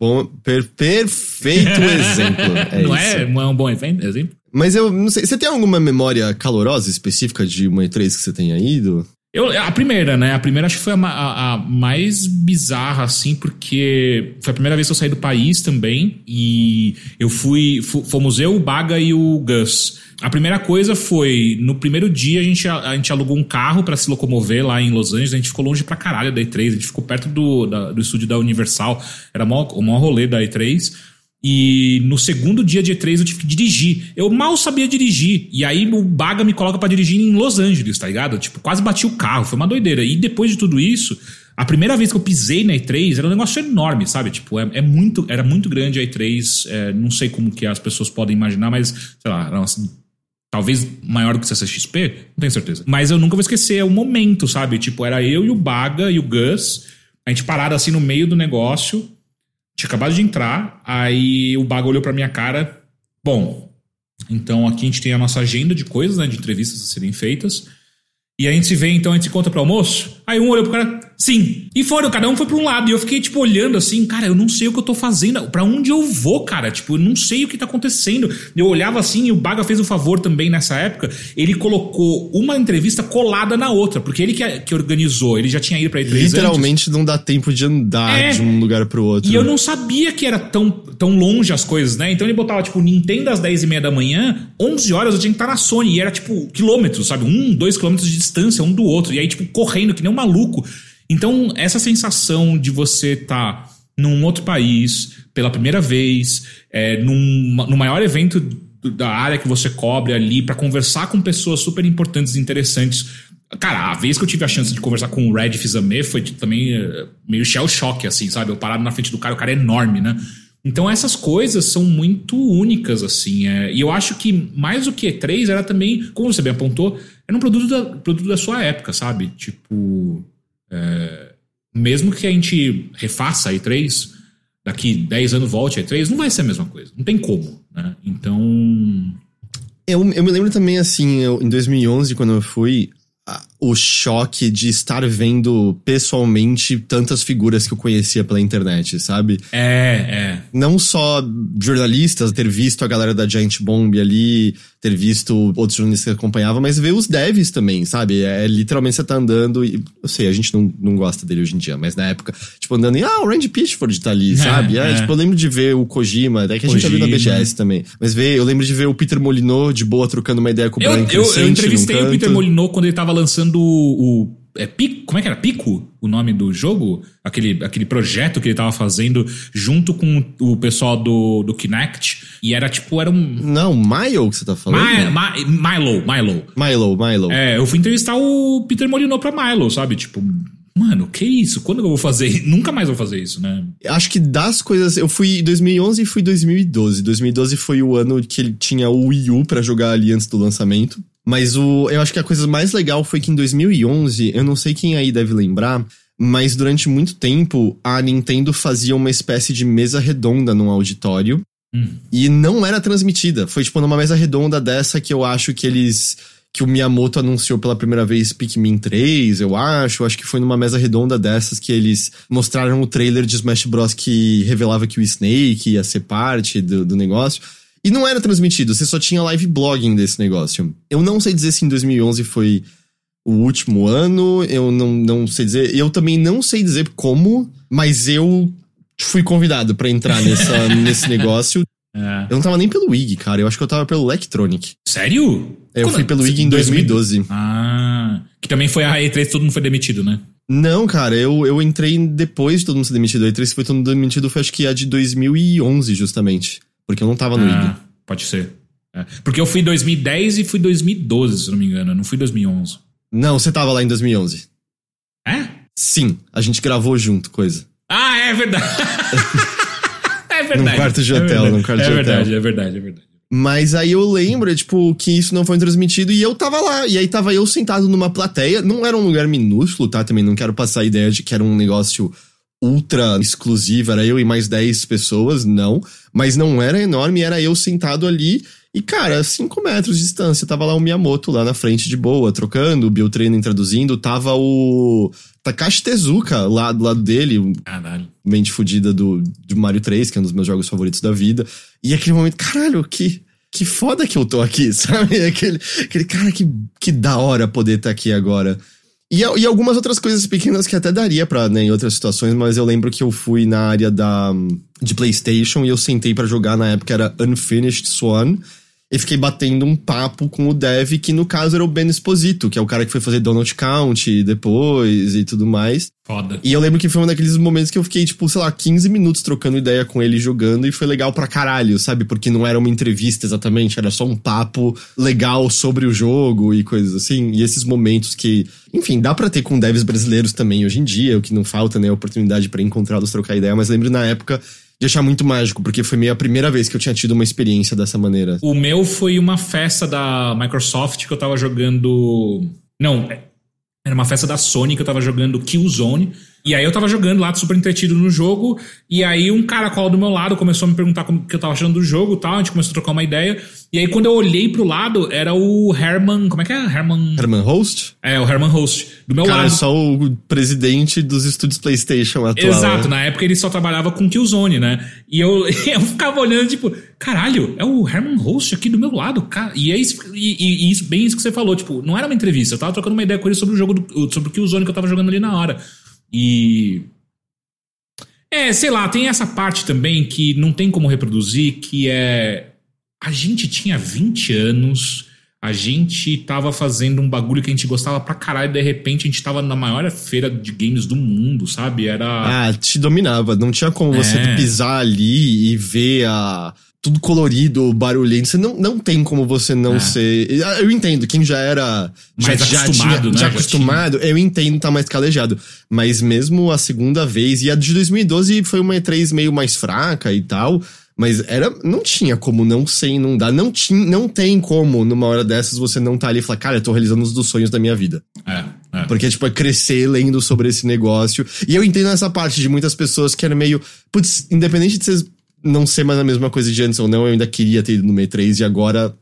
Bom, per- perfeito exemplo. É não, é, não é um bom exemplo? Mas eu não sei, você tem alguma memória calorosa específica de uma E3 que você tenha ido? Eu, a primeira, né? A primeira acho que foi a, a- a mais bizarra, assim, porque foi a primeira vez que eu saí do país também. E eu fui. fu- Fomos eu, o Baga e o Gus. A primeira coisa foi: no primeiro dia a gente, a, gente alugou um carro pra se locomover lá em Los Angeles. A gente ficou longe pra caralho da E3. A gente ficou perto do, da- do estúdio da Universal. Era o maior, o maior rolê da E3. E no segundo dia de E3 eu tive que dirigir. Eu mal sabia dirigir. E aí o Baga me coloca pra dirigir em Los Angeles, tá ligado? Tipo, quase bati o carro. Foi uma doideira. E depois de tudo isso, a primeira vez que eu pisei na E3 era um negócio enorme, sabe? Tipo, é, é muito, era muito grande a E3. é, não sei como que as pessoas podem imaginar, mas, sei lá, Talvez maior do que CCXP, não tenho certeza. Mas eu nunca vou esquecer o momento, sabe? Tipo, era eu e o Baga e o Gus, a gente parado assim no meio do negócio, tinha acabado de entrar, aí o Baga olhou pra minha cara. Bom, então aqui a gente tem a nossa agenda de coisas, né? De entrevistas a serem feitas. E a gente se vê, então, a gente se encontra pro almoço. Aí um olhou pro cara, sim. E foram, cada um foi pra um lado. E eu fiquei, tipo, olhando assim, cara, eu não sei o que eu tô fazendo. Pra onde eu vou, cara? Tipo, eu não sei o que tá acontecendo. Eu olhava assim e o Baga fez um favor também nessa época. Ele colocou uma entrevista colada na outra, porque ele que, que organizou, ele já tinha ido pra E3 antes. Literalmente não dá tempo de andar É. de um lugar pro outro. E eu não sabia que era tão, tão longe as coisas, né? Então ele botava, tipo, Nintendo às 10 e meia da manhã, 11 horas eu tinha que estar na Sony. E era, tipo, quilômetros, sabe? Um, dois quilômetros de distância um do outro. E aí, tipo, correndo que nem um maluco. Então, essa sensação de você estar tá num outro país pela primeira vez, é, num, no maior evento da área que você cobre ali, para conversar com pessoas super importantes e interessantes. Cara, a vez que eu tive a chance de conversar com o Red Fizame foi tipo, também uh, meio shell shock, assim, sabe? Eu parado na frente do cara, o cara é enorme, né? Então essas coisas são muito únicas, assim. É, e eu acho que mais do que E3 era também, como você bem apontou, era um produto da, produto da sua época, sabe? Tipo. É, mesmo que a gente refaça a E3, daqui 10 anos volte a E3, não vai ser a mesma coisa. Não tem como, né? Então. Eu, eu me lembro também, assim, eu, em 2011, quando eu fui, o choque de estar vendo pessoalmente tantas figuras que eu conhecia pela internet, sabe? É, é. Não só jornalistas, ter visto a galera da Giant Bomb ali, ter visto outros jornalistas que acompanhavam, mas ver os devs também, sabe? É, literalmente você tá andando e. Eu sei, a gente não, não gosta dele hoje em dia, mas na época, tipo, andando e. Ah, o Randy Pitchford tá ali, é, sabe? É, é. Tipo, eu lembro de ver o Kojima, até que a gente já viu na BGS também. Mas ver, eu lembro de ver o Peter Molinot de boa trocando uma ideia com o eu, Brian Eu, eu entrevistei o Peter Molinot quando ele tava lançando o, o é Pico, como é que era? Pico? O nome do jogo? Aquele, aquele projeto que ele tava fazendo junto com o pessoal do, do Kinect. E era tipo, era um. Não, Milo que você tá falando? Milo, Milo. Milo, Milo. É, eu fui entrevistar o Peter Molyneux pra Milo, sabe? Tipo, Mano, que isso? Quando eu vou fazer? Nunca mais vou fazer isso, né? Acho que das coisas. Eu fui em 2011 e fui em 2012. 2012 foi o ano que ele tinha o Wii U pra jogar ali antes do lançamento. Mas o, eu acho que a coisa mais legal foi que em 2011, eu não sei quem aí deve lembrar, mas durante muito tempo a Nintendo fazia uma espécie de mesa redonda num auditório. Hum. E não era transmitida. Foi tipo numa mesa redonda dessa que eu acho que eles. Que o Miyamoto anunciou pela primeira vez Pikmin 3, eu acho. Acho que foi numa mesa redonda dessas que eles mostraram o trailer de Smash Bros. que revelava que o Snake ia ser parte do, do negócio. E não era transmitido, você só tinha live blogging desse negócio. Eu não sei dizer se em 2011 foi o último ano, eu não, não sei dizer. Eu também não sei dizer como, mas eu fui convidado para entrar nessa, nesse negócio. É. Eu não tava nem pelo WIG, cara. Eu acho que eu tava pelo Electronic. Sério? Eu Quando? fui pelo WIG em 2012. Ah. Que também foi a E3, todo mundo foi demitido, né? Não, cara, eu, eu entrei depois de todo mundo ser demitido. A E3 foi todo mundo demitido, foi acho que a de 2011, justamente. Porque eu não tava no ah, IG. Pode ser. É. Porque eu fui em 2010 e fui em 2012, se não me engano. Eu não fui em 2011. Não, você tava lá em 2011. É? Sim, a gente gravou junto, coisa. Ah, é verdade. é verdade. Num quarto de hotel, é num quarto é de verdade, hotel. É verdade, é verdade. Mas aí eu lembro, tipo, que isso não foi transmitido e eu tava lá. E aí tava eu sentado numa plateia. Não era um lugar minúsculo, tá? Também não quero passar a ideia de que era um negócio ultra exclusiva, era eu e mais 10 pessoas, não. Mas não era enorme, era eu sentado ali. E, cara, 5 metros de distância, tava lá o Miyamoto lá na frente de boa, trocando, o Biltreno traduzindo, tava o Takashi Tezuka lá do lado dele, caralho. mente fodida do, do Mario 3, que é um dos meus jogos favoritos da vida. E aquele momento, caralho, que, que foda que eu tô aqui, sabe? Aquele, aquele cara que, que da hora poder estar tá aqui agora. E, e algumas outras coisas pequenas que até daria pra, né, em outras situações, mas eu lembro que eu fui na área da, de PlayStation e eu sentei para jogar na época era Unfinished Swan e fiquei batendo um papo com o dev, que no caso era o Ben Esposito, que é o cara que foi fazer Donald Count depois e tudo mais. Foda. E eu lembro que foi um daqueles momentos que eu fiquei, tipo, sei lá, 15 minutos trocando ideia com ele jogando e foi legal pra caralho, sabe? Porque não era uma entrevista exatamente, era só um papo legal sobre o jogo e coisas assim. E esses momentos que, enfim, dá pra ter com devs brasileiros também hoje em dia, o que não falta, né? A oportunidade para encontrá-los, trocar ideia, mas lembro na época de achar muito mágico, porque foi meio a primeira vez que eu tinha tido uma experiência dessa maneira. O meu foi uma festa da Microsoft que eu tava jogando. Não, era uma festa da Sony que eu tava jogando Killzone. E aí eu tava jogando lá, super entretido no jogo, e aí um cara caracol do meu lado começou a me perguntar como que eu tava achando do jogo e tal, a gente começou a trocar uma ideia. E aí quando eu olhei pro lado, era o Herman, como é que é? Herman... Herman Host? É, o Herman Host, do meu cara, lado. é só o presidente dos estúdios PlayStation atual. Exato, né? na época ele só trabalhava com Killzone, né? E eu, eu ficava olhando, tipo, caralho, é o Herman Host aqui do meu lado, cara. E é isso, e, e isso, bem isso que você falou, tipo, não era uma entrevista, eu tava trocando uma ideia com ele sobre o jogo, do, sobre o Killzone que eu tava jogando ali na hora. E. É, sei lá, tem essa parte também que não tem como reproduzir, que é. A gente tinha 20 anos, a gente tava fazendo um bagulho que a gente gostava pra caralho, e de repente a gente tava na maior feira de games do mundo, sabe? Era. Ah, te dominava. Não tinha como você É. pisar ali e ver a. Tudo colorido, barulhento. Você não, não tem como você não É. ser. Eu entendo, quem já era. Mais já, já acostumado, tinha, né? Já Já acostumado, eu entendo tá mais calejado. Mas mesmo a segunda vez, e a de 2012 foi uma E3 meio mais fraca e tal. Mas era. Não tinha como não ser inundar. Não, tinha, não tem como, numa hora dessas, você não tá ali e falar, cara, eu tô realizando um dos sonhos da minha vida. É, é. Porque, tipo, é crescer lendo sobre esse negócio. E eu entendo essa parte de muitas pessoas que eram meio. Putz, independente de vocês não ser mais a mesma coisa de antes ou não, eu ainda queria ter ido no E3 e agora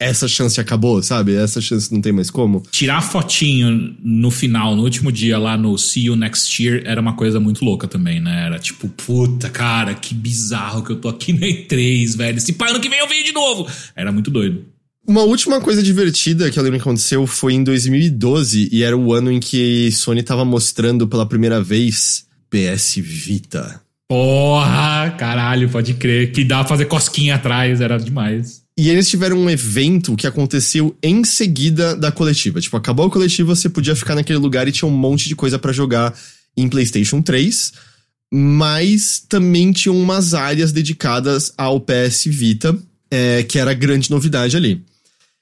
essa chance acabou, sabe? Essa chance não tem mais como. Tirar fotinho no final, no último dia lá no See You Next Year, era uma coisa muito louca também, né? Era tipo, puta, cara, que bizarro que eu tô aqui na E3, velho. Se pá, ano que vem eu venho de novo. Era muito doido. Uma última coisa divertida que eu lembro que aconteceu foi em 2012 e era o ano em que Sony tava mostrando pela primeira vez PS Vita. Porra, caralho, pode crer. Que dá pra fazer cosquinha atrás, era demais. E eles tiveram um evento que aconteceu em seguida da coletiva. Tipo, acabou a coletiva, você podia ficar naquele lugar e tinha um monte de coisa pra jogar em PlayStation 3. Mas também tinham umas áreas dedicadas ao PS Vita, é, que era a grande novidade ali.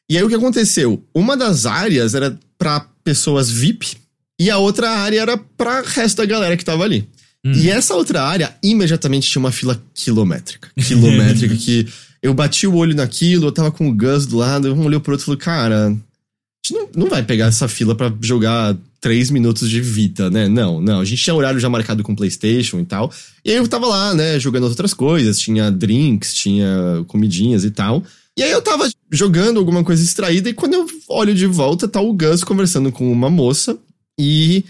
E aí o que aconteceu? Uma das áreas era pra pessoas VIP e a outra área era pra resto da galera que tava ali. E essa outra área imediatamente tinha uma fila quilométrica. Quilométrica que eu bati o olho naquilo, eu tava com o Gus do lado, um olhou pro outro e falou, cara, a gente não, não vai pegar essa fila pra jogar três minutos de Vita, né? Não, não. A gente tinha horário já marcado com PlayStation e tal. E aí eu tava lá, né, jogando outras coisas. Tinha drinks, tinha comidinhas e tal. E aí eu tava jogando alguma coisa extraída e quando eu olho de volta, tá o Gus conversando com uma moça e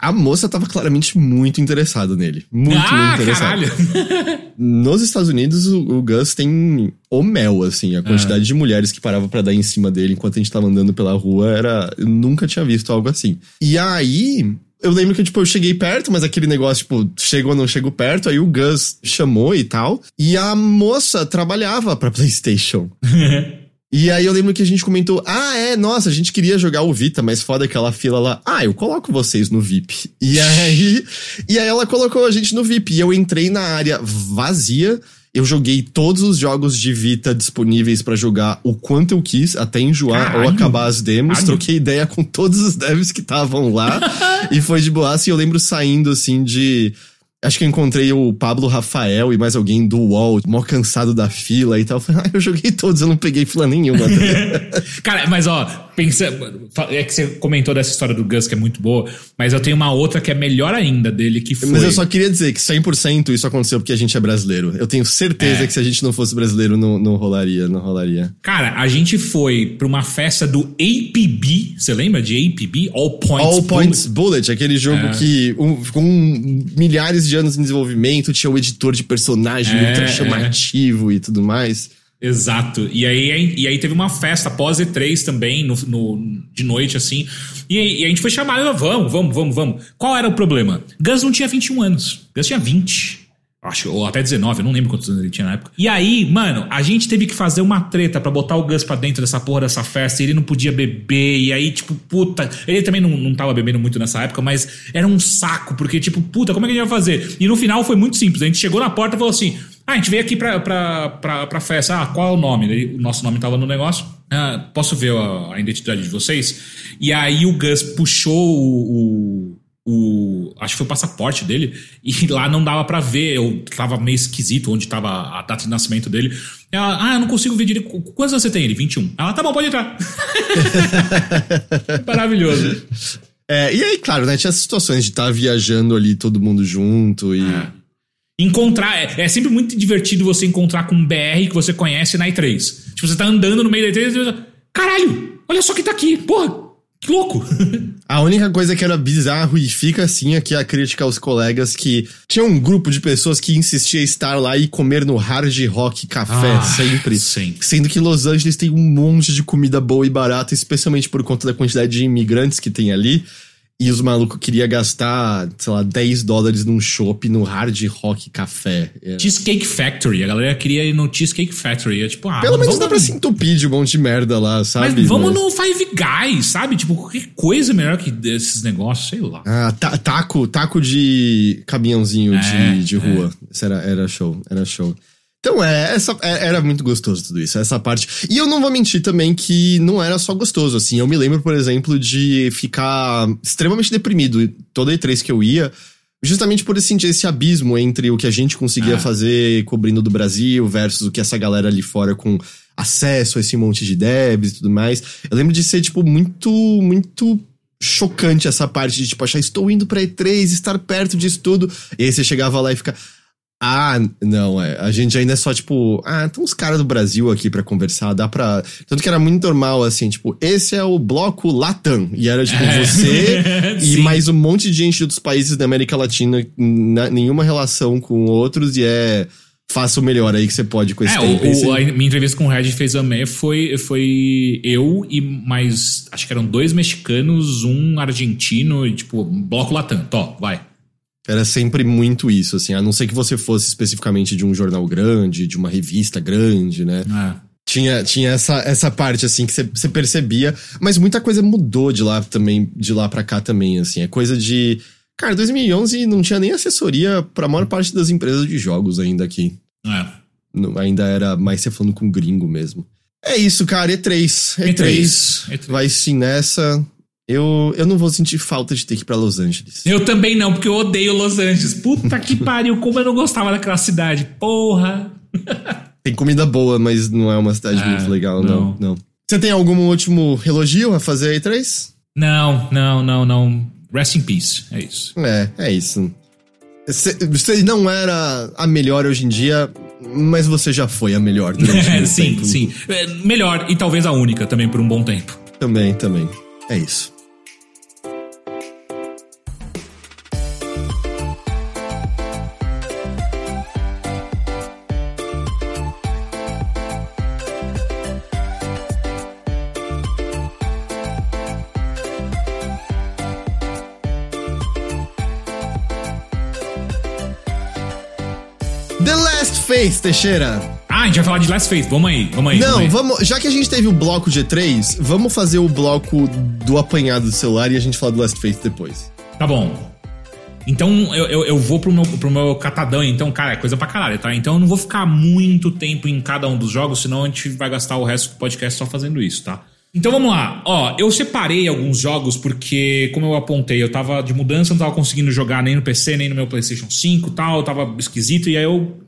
a moça tava claramente muito interessada nele. Muito, ah, muito interessada. caralho. Nos Estados Unidos, o, o Gus tem o mel, assim. A quantidade de mulheres que parava pra dar em cima dele enquanto a gente tava andando pela rua era. Eu nunca tinha visto algo assim. E aí. Eu lembro que, tipo, eu cheguei perto, mas aquele negócio, tipo, chego ou não chego perto, aí o Gus chamou e tal. E a moça trabalhava pra PlayStation. E aí eu lembro que a gente comentou: ah, é, nossa, a gente queria jogar o Vita, mas foda aquela fila lá. Ah, eu coloco vocês no VIP. E aí. e aí ela colocou a gente no VIP. E eu entrei na área vazia. Eu joguei todos os jogos de Vita disponíveis pra jogar o quanto eu quis, até enjoar ou Caralho. acabar as demos. Caralho. Troquei ideia com todos os devs que estavam lá. e foi de boaça. E eu lembro saindo assim de. Acho que eu encontrei o Pablo Rafael e mais alguém do UOL, mó cansado da fila e tal. Eu falei, ah, eu joguei todos, eu não peguei fila nenhuma. tá? Cara, mas ó, É que você comentou dessa história do Gus que é muito boa, mas eu tenho uma outra que é melhor ainda dele, que foi. Mas eu só queria dizer que 100% isso aconteceu porque a gente é brasileiro. Eu tenho certeza É. que se a gente não fosse brasileiro, não, não rolaria, não rolaria. Cara, a gente foi pra uma festa do APB. Você lembra de APB? All Points. All Bullet. Points Bullet, aquele jogo É. que um, com milhares de anos em desenvolvimento, tinha o editor de personagem É, ultra é. chamativo e tudo mais. Exato. E aí, e aí teve uma festa pós E3 também, no, no- de noite, assim. E, e a gente foi chamado, eu, vamos, vamos, vamos, vamos. Qual era o problema? Gus não tinha 21 anos. Gus tinha 20. Acho, ou até 19, eu não lembro quantos anos ele tinha na época. E aí, mano, a gente teve que fazer uma treta pra botar o Gus pra dentro dessa porra dessa festa. E ele não podia beber. E aí, tipo, puta. Ele também não, não tava bebendo muito nessa época, mas era um saco, porque, tipo, puta, como é que a gente vai fazer? E no final foi muito simples. A gente chegou na porta e falou assim: ah, a gente veio aqui pra, pra, pra, pra festa. Ah, qual é o nome? O nosso nome tava no negócio. Ah, posso ver a, a identidade de vocês? E aí o Gus puxou o, o- o. Acho que foi o passaporte dele. E lá não dava pra ver. Eu tava meio esquisito onde tava a data de nascimento dele. Ela, ah, eu não consigo ver direito. Quantos anos você tem? Ele? 21. Ela, tá bom, pode entrar. Maravilhoso. É, e aí, claro, né, tinha as situações de estar viajando ali todo mundo junto e... É. Encontrar. É, é sempre muito divertido você encontrar com um BR que você conhece na E3. Tipo, você tá andando no meio da E3 e você. Caralho! Olha só quem tá aqui! Porra! Que louco! A única coisa que era bizarro e fica assim aqui a crítica aos colegas que tinha um grupo de pessoas que insistia em estar lá e comer no hard rock café Ah, sempre. sim. Sendo que Los Angeles tem um monte de comida boa e barata, especialmente por conta da quantidade de imigrantes que tem ali. E os malucos queriam gastar, sei lá, 10 dólares num shopping no Hard Rock Café. É. Cheesecake Factory. A galera queria ir no Cheesecake Factory. É tipo, ah, Pelo menos dá pra se entupir de um monte de merda lá, sabe? Mas vamos Mas- no Five Guys, sabe? Tipo, qualquer coisa melhor que desses negócios, sei lá. Ah, ta- taco, taco de caminhãozinho É, de, de rua. Isso era, era show, era show. Então, é, essa, é- era muito gostoso tudo isso, essa parte. E eu não vou mentir também que não era só gostoso, assim. Eu me lembro, por exemplo, de ficar extremamente deprimido toda E3 que eu ia, justamente por sentir esse abismo entre o que a gente conseguia Ah. fazer cobrindo do Brasil versus o que essa galera ali fora com acesso a esse monte de devs e tudo mais. Eu lembro de ser, tipo, muito, muito chocante essa parte de, tipo, achar, estou indo pra E3, estar perto disso tudo. E aí você chegava lá e fica. Ah, não, é. A gente ainda é só, tipo, ah, tem uns caras do Brasil aqui pra conversar, dá pra. Tanto que era muito normal, assim, tipo, esse é o bloco Latam. E era, tipo, É. você e mais um monte de gente outros países da América Latina, na- nenhuma relação com outros, e é. Faça o melhor aí que você pode com esse É, tempo. o, Esse- a minha entrevista com o Red fez a foi, foi eu e mais. Acho que eram dois mexicanos, um argentino, e tipo, bloco Latam. Tó, vai. Era sempre muito isso, assim, a não ser que você fosse especificamente de um jornal grande, de uma revista grande, né? É. Tinha, tinha essa, essa parte, assim, que você- percebia, mas muita coisa mudou de lá também, de lá pra cá também, assim. É coisa de. Cara, 2011 não tinha nem assessoria pra maior parte das empresas de jogos ainda aqui. É. Não- ainda era mais você falando com gringo mesmo. É isso, cara, E3. E3. E3. E3. Vai sim nessa. Eu, eu não vou sentir falta de ter que ir pra Los Angeles. Eu também não, porque eu odeio Los Angeles. Puta que pariu, como eu não gostava daquela cidade. Porra. Tem comida boa, mas não é uma cidade É, muito legal, não. não. não. Você tem algum último elogio a fazer aí, três? Não, não, não, não. Rest in peace. É isso. É, é isso. Você- não era a melhor hoje em dia, mas você já foi a melhor durante muito sim, tempo. sim. É, melhor e talvez a única também por um bom tempo. Também, também. É isso. E3, Teixeira. Ah, a gente vai falar de Last Face. Vamos aí, vamos aí. Não, vamos, aí. vamos, Já que a gente teve o bloco G3, vamos fazer o bloco do apanhado do celular e a gente fala do Last Face depois. Tá bom. Então eu, eu, eu, vou pro meu, pro meu catadão, então, cara, é coisa pra caralho, tá? Então eu não vou ficar muito tempo em cada um dos jogos, senão a gente vai gastar o resto do podcast só fazendo isso, tá? Então vamos lá. Ó, eu separei alguns jogos porque, como eu apontei, eu tava de mudança, não tava conseguindo jogar nem no PC, nem no meu PlayStation 5 tal, tava esquisito, e aí eu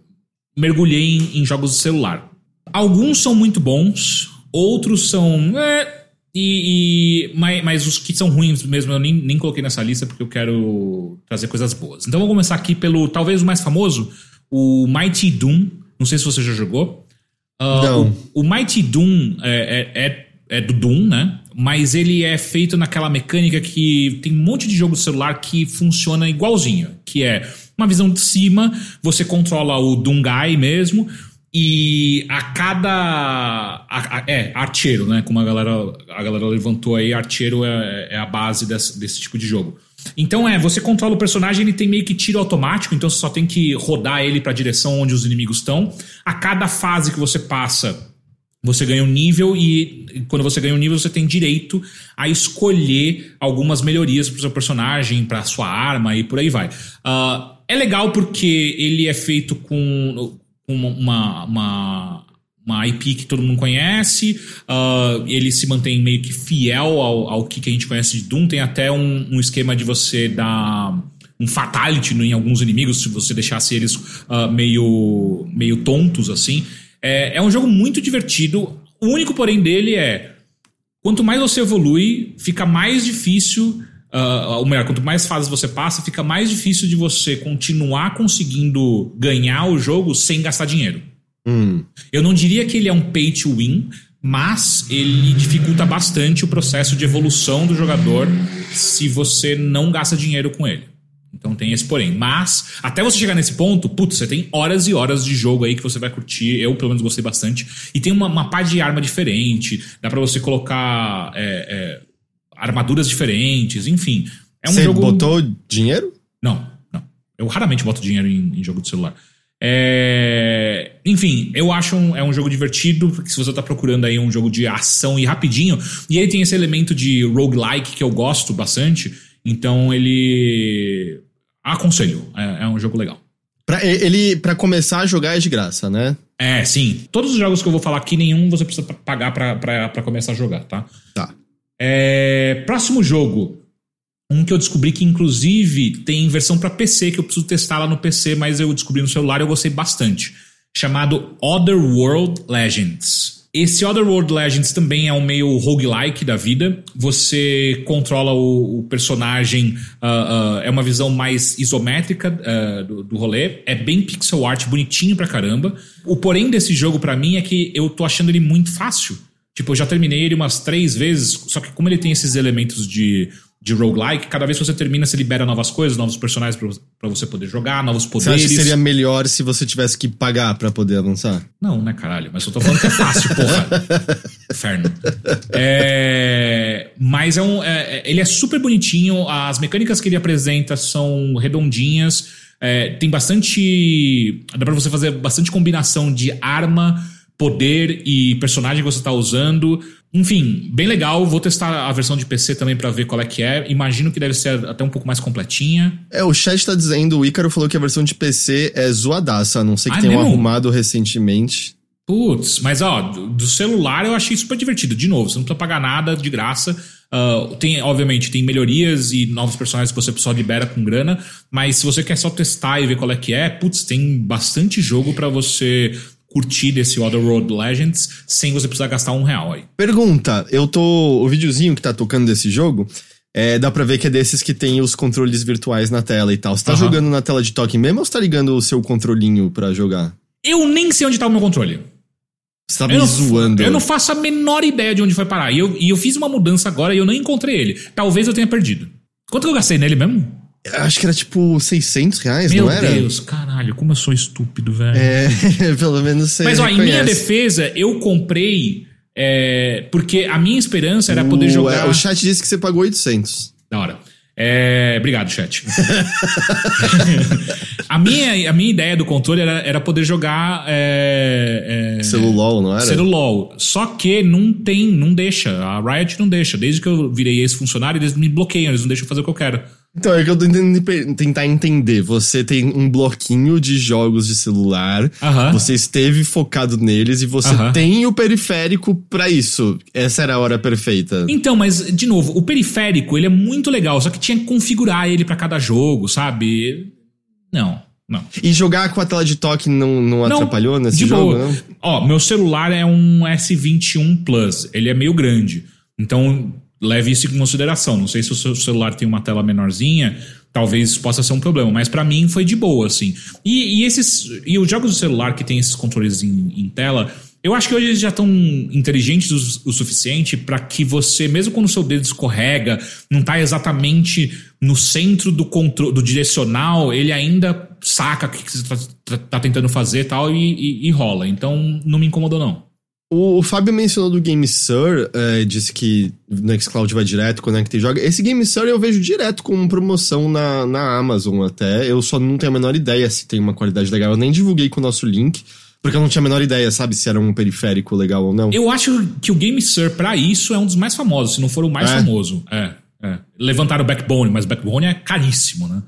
mergulhei em, em jogos de celular. Alguns são muito bons, outros são. é, e, e- mas, mas os que são ruins mesmo eu nem, nem coloquei nessa lista porque eu quero trazer coisas boas. Então vamos começar aqui pelo talvez o mais famoso, o Mighty Doom. Não sei se você já jogou. Ah, Não. O, o Mighty Doom é, é, é, é do Doom, né? Mas ele é feito naquela mecânica que tem um monte de jogo de celular que funciona igualzinho. Que é uma visão de cima, você controla o Doomguy mesmo, e a cada. a- a- é, archeiro, né? Como a galera, a galera levantou aí, archeiro é, é a base desse, desse tipo de jogo. Então é, você controla o personagem, ele tem meio que tiro automático, então você só tem que rodar ele pra direção onde os inimigos estão. A cada fase que você passa, você ganha um nível e quando você ganha um nível você tem direito a escolher algumas melhorias pro seu personagem, pra sua arma e por aí vai. Ah, é legal porque ele é feito com uma, uma, uma IP que todo mundo conhece, ah, ele se mantém meio que fiel ao, ao que, que a gente conhece de Doom, tem até um, um esquema de você dar um fatality em alguns inimigos, se você deixasse eles ah, meio, meio tontos assim. É, é um jogo muito divertido. O único, porém, dele é. Quanto mais você evolui, fica mais difícil. Ah, ou melhor, quanto mais fases você passa, fica mais difícil de você continuar conseguindo ganhar o jogo sem gastar dinheiro. Hum. Eu não diria que ele é um pay to win, mas ele dificulta bastante o processo de evolução do jogador se você não gasta dinheiro com ele. Então tem esse porém. Mas, até você chegar nesse ponto, putz, você tem horas e horas de jogo aí que você vai curtir. Eu, pelo menos, gostei bastante. E tem uma, uma pá de arma diferente. Dá pra você colocar é, é, armaduras diferentes, enfim. É um Você jogo. botou dinheiro? Não, não. Eu raramente boto dinheiro em, em jogo de celular. É, Enfim, eu acho um, é um jogo divertido, porque se você tá procurando aí um jogo de ação e rapidinho, e ele tem esse elemento de roguelike que eu gosto bastante, então ele. Aconselho, é, é um jogo legal. Pra, ele, pra começar a jogar é de graça, né? É, sim. Todos os jogos que eu vou falar aqui, nenhum você precisa pagar pra começar a jogar, tá? Tá. É, próximo jogo. Um que eu descobri que, inclusive, tem versão pra PC, que eu preciso testar lá no PC, mas eu descobri no celular e eu gostei bastante. Chamado Otherworld Legends. Esse Otherworld Legends também é um meio roguelike da vida. Você controla o, o personagem, uh, uh, é uma visão mais isométrica uh, do, do rolê. É bem pixel art, bonitinho pra caramba. O porém desse jogo pra mim é que eu tô achando ele muito fácil. Tipo, eu já terminei ele umas três vezes, só que como ele tem esses elementos de, de roguelike, cada vez que você termina, você libera novas coisas, novos personagens pra você poder jogar, novos Você poderes. acha que seria melhor se você tivesse que pagar pra poder avançar? Não, né, caralho? Mas eu tô falando que é fácil, porra. Inferno. É, mas é um, é, ele é super bonitinho, as mecânicas que ele apresenta são redondinhas, é, tem bastante. dá pra você fazer bastante combinação de arma, poder e personagem que você tá usando. Enfim, bem legal. Vou testar a versão de PC também pra ver qual é que é. Imagino que deve ser até um pouco mais completinha. É, o chat tá dizendo, o Ícaro falou que a versão de PC é zoadaça, a não ser que Ah, tenham arrumado recentemente. Putz, mas ó, do, celular eu achei super divertido. De novo, você não precisa pagar nada de graça. Ah, tem, obviamente, tem melhorias e novos personagens que você só libera com grana. Mas se você quer só testar e ver qual é que é, putz, tem bastante jogo pra você curtir desse Otherworld Legends sem você precisar gastar um real aí. Pergunta, eu tô. O videozinho que tá tocando desse jogo, é, dá pra ver que é desses que tem os controles virtuais na tela e tal. Você tá Aham. jogando na tela de toque mesmo ou você tá ligando o seu controlinho pra jogar? Eu nem sei onde tá o meu controle. Você tá me Eu não, zoando. eu não faço a menor ideia de onde foi parar. E eu, e eu fiz uma mudança agora e eu não encontrei ele. Talvez eu tenha perdido. Quanto que eu gastei nele mesmo? Acho que era tipo 600 reais, Meu não era? Deus, caralho, como eu sou estúpido, velho. É, pelo menos você. Mas ó, em minha defesa, eu comprei é, porque a minha esperança era poder O- jogar. é, o chat disse que você pagou 800. Da hora. É, obrigado, chat. a, minha, a minha ideia do controle era, era poder jogar. É, é, Celulol, não era? Celulol. Só que não tem, não deixa. A Riot não deixa. Desde que eu virei esse funcionário, eles me bloqueiam, eles não deixam fazer o que eu quero. Então, é que eu tô tentando tentar entender. Você tem um bloquinho de jogos de celular, Aham. você esteve focado neles e você Aham. tem o periférico pra isso. Essa era a hora perfeita. Então, mas, de novo, o periférico, ele é muito legal, só que tinha que configurar ele pra cada jogo, sabe? Não, não. E jogar com a tela de toque não, não, Não, atrapalhou nesse de jogo, boa. não? Ó, meu celular é um S21 Plus. Ele é meio grande. Então, leve isso em consideração. Não sei se o seu celular tem uma tela menorzinha, talvez isso possa ser um problema. Mas pra mim foi de boa, assim. E, e esses. E os jogos do celular que tem esses controles em, em tela. Eu acho que hoje eles já estão inteligentes o, o suficiente pra que você, mesmo quando o seu dedo escorrega, não tá exatamente no centro do controle, do direcional, ele ainda saca o que você tá, tá- tá tentando fazer e tal e, e- e rola. Então não me incomodou, não. O, o Fábio mencionou do Game Sur, é, disse que o Nextcloud vai direto, conecta e joga. Esse Game Sur eu vejo direto com promoção na, na Amazon até. Eu só não tenho a menor ideia se tem uma qualidade legal. Eu nem divulguei com o nosso link, porque eu não tinha a menor ideia, sabe, se era um periférico legal ou não. Eu acho que o Game Sur, pra isso, é um dos mais famosos, se não for o mais É? famoso. É, é. Levantaram o Backbone, mas Backbone é caríssimo, né?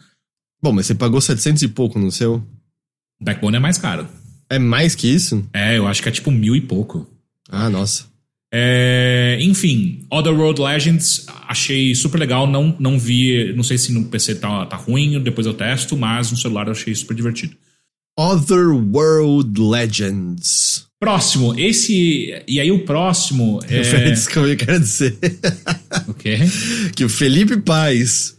Bom, mas você pagou 700 e pouco no seu? Backbone é mais caro. É mais que isso? É, eu acho que é tipo mil e pouco. Ah, nossa. É, enfim, Otherworld Legends achei super legal. Não, não vi, não sei se no PC tá, tá ruim, depois eu testo, mas no celular eu achei super divertido. Otherworld Legends. Próximo, esse. E aí o próximo é. Isso que eu quero dizer. o quê? que o Felipe Paz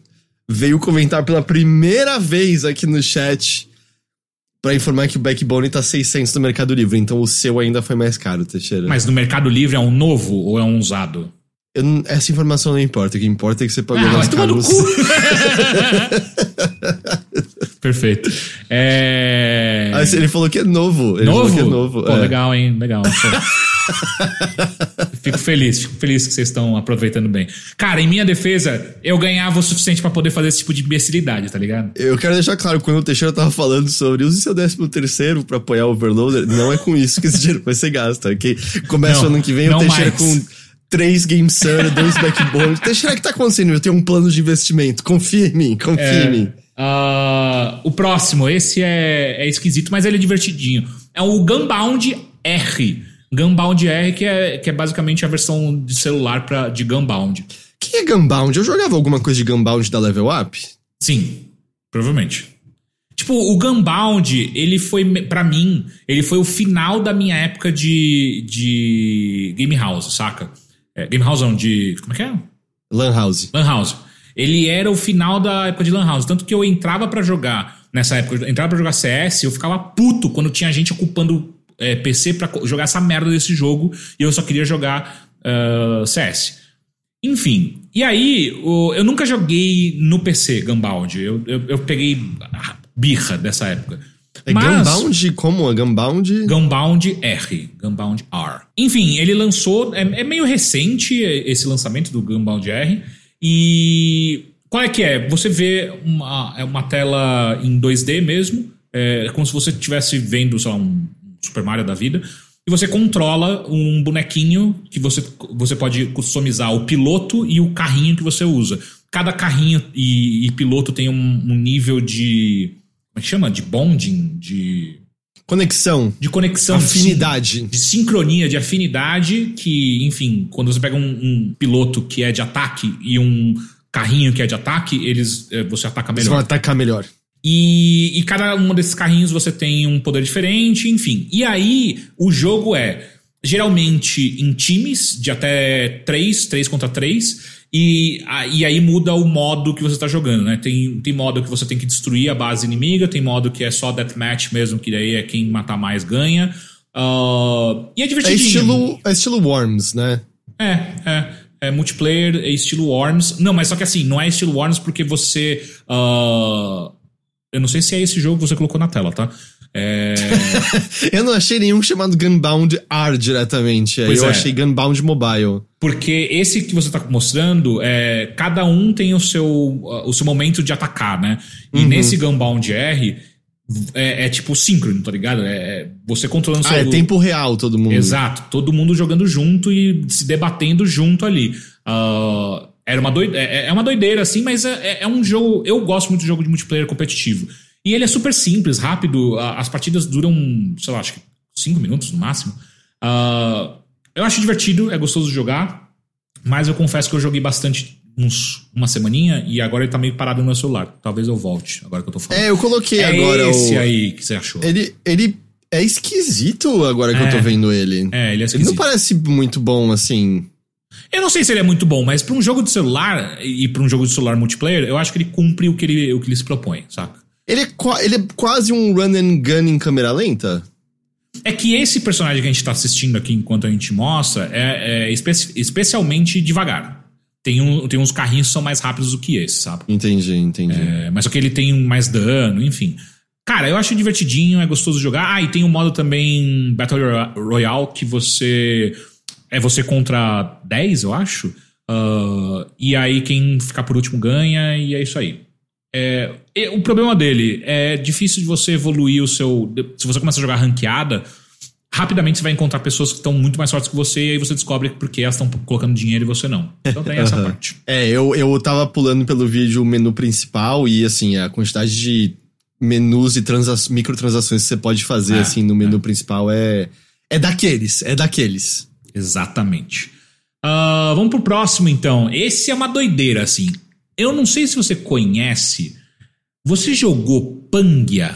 veio comentar pela primeira vez aqui no chat pra informar que o Backbone tá 600 no Mercado Livre, então o seu ainda foi mais caro, Teixeira. Mas no Mercado Livre é um novo ou é um usado? Eu essa informação não importa, o que importa é que você pagou Ah, mais caro. no cu! Perfeito. É. Ah, ele falou que é novo. Ele Novo? falou que é novo. Pô, é. legal, hein? Legal. Fico feliz, fico feliz que vocês estão aproveitando bem. Cara, em minha defesa, eu ganhava o suficiente para poder fazer esse tipo de imbecilidade, tá ligado? Eu quero deixar claro, quando o Teixeira tava falando sobre use seu décimo terceiro pra apoiar o Overloader, não é com isso que esse dinheiro vai ser gasto, ok? Começa Não, o ano que vem o Teixeira mais. com três Game Sun, dois Backbone. Teixeira, o que tá acontecendo? Eu tenho um plano de investimento. Confia em mim, confia em mim. Ah, o próximo, esse é, é esquisito, mas ele é divertidinho. É o Gunbound R. Gunbound R, que é, que é basicamente a versão de celular pra, de Gunbound. O que é Gunbound? Eu jogava alguma coisa de Gunbound da Level Up? Sim, provavelmente. Tipo, o Gunbound, ele foi, pra mim, ele foi o final da minha época de, de Game House, saca? É, game House não, de. Como é que é? Lan House. Lan House. Ele era o final da época de Lan House. Tanto que eu entrava pra jogar, nessa época, eu entrava pra jogar CS, eu ficava puto quando tinha gente ocupando é, PC pra co- jogar essa merda desse jogo e eu só queria jogar ah, CS. Enfim, e aí, o- eu nunca joguei no PC Gunbound. Eu, eu, eu peguei birra dessa época. É Mas- Gunbound? Como? É Gunbound? Gunbound R, Gunbound R. Enfim, ele lançou, é, é meio recente esse lançamento do Gunbound R. E qual é que é? Você vê uma, é uma tela em 2D mesmo, é como se você estivesse vendo, sei lá, um Super Mario da vida. E você controla um bonequinho que você, você pode customizar o piloto e o carrinho que você usa. Cada carrinho e, e piloto tem um, um nível de. Como é que chama? De bonding? De Conexão. de conexão Afinidade. de sincronia, de afinidade, que, enfim, quando você pega um, um piloto que é de ataque e um carrinho que é de ataque, eles eh, você ataca Eles vão melhor. atacar melhor. E, e cada um desses carrinhos você tem um poder diferente, enfim. E aí, o jogo é geralmente em times de até 3, 3 contra 3. E, e aí muda o modo que você tá jogando, né? Tem, tem modo que você tem que destruir a base inimiga, tem modo que é só deathmatch mesmo, que daí é quem matar mais ganha. Ah, e é É divertidinho. estilo, é estilo Worms, né? É, é. É multiplayer, é estilo Worms. Não, mas só que assim, não é estilo Worms porque você. ah, eu não sei se é esse jogo que você colocou na tela, tá? É, Eu não achei nenhum chamado Gunbound R diretamente. Pois eu é. achei Gunbound Mobile. porque esse que você tá mostrando, é, cada um tem o seu, ah, o seu momento de atacar, né? E Uhum. nesse Gunbound R é, é tipo síncrono, tá ligado? É, é você controlando Ah, é tempo real todo mundo. Exato, todo mundo jogando junto e se debatendo junto ali. Ah, era uma doideira, é, é uma doideira assim, mas é, é um jogo. Eu gosto muito de jogo de multiplayer competitivo. E ele é super simples, rápido. As partidas duram, sei lá, acho que 5 minutos no máximo. Ah, eu acho divertido, é gostoso de jogar, mas eu confesso que eu joguei bastante uns uma semaninha e agora ele tá meio parado no meu celular. Talvez eu volte, agora que eu tô falando. É, eu coloquei É agora esse o. aí que você achou. Ele, ele é esquisito agora que É. eu tô vendo ele. É, ele é Ele esquisito. não parece muito bom assim. Eu não sei se ele é muito bom, mas pra um jogo de celular e pra um jogo de celular multiplayer, eu acho que ele cumpre o que ele, o que ele se propõe, saca? Ele é, ele é quase um run and gun em câmera lenta. É que esse personagem que a gente tá assistindo aqui enquanto a gente mostra é, é espe- especialmente devagar. Tem, um, tem uns carrinhos que são mais rápidos do que esse, sabe? Entendi, entendi. É, mas só que ele tem mais dano, enfim. Cara, eu acho divertidinho, é gostoso jogar. Ah, e tem um modo também Battle Roya- Royale que você. É você contra 10, eu acho. Ah, e aí quem ficar por último ganha, e é isso aí. É, e o problema dele é difícil de você evoluir o seu. Se você começa a jogar ranqueada, rapidamente você vai encontrar pessoas que estão muito mais fortes que você, e aí você descobre porque elas estão colocando dinheiro e você não. Então tem essa Aham. parte. É, eu, eu tava pulando pelo vídeo o menu principal e, assim, a quantidade de menus e transa microtransações que você pode fazer, É, assim, no menu principal é. É daqueles, é daqueles. Exatamente. Ah, vamos pro próximo, então. Esse é uma doideira, assim. Eu não sei se você conhece. Você jogou Pangia?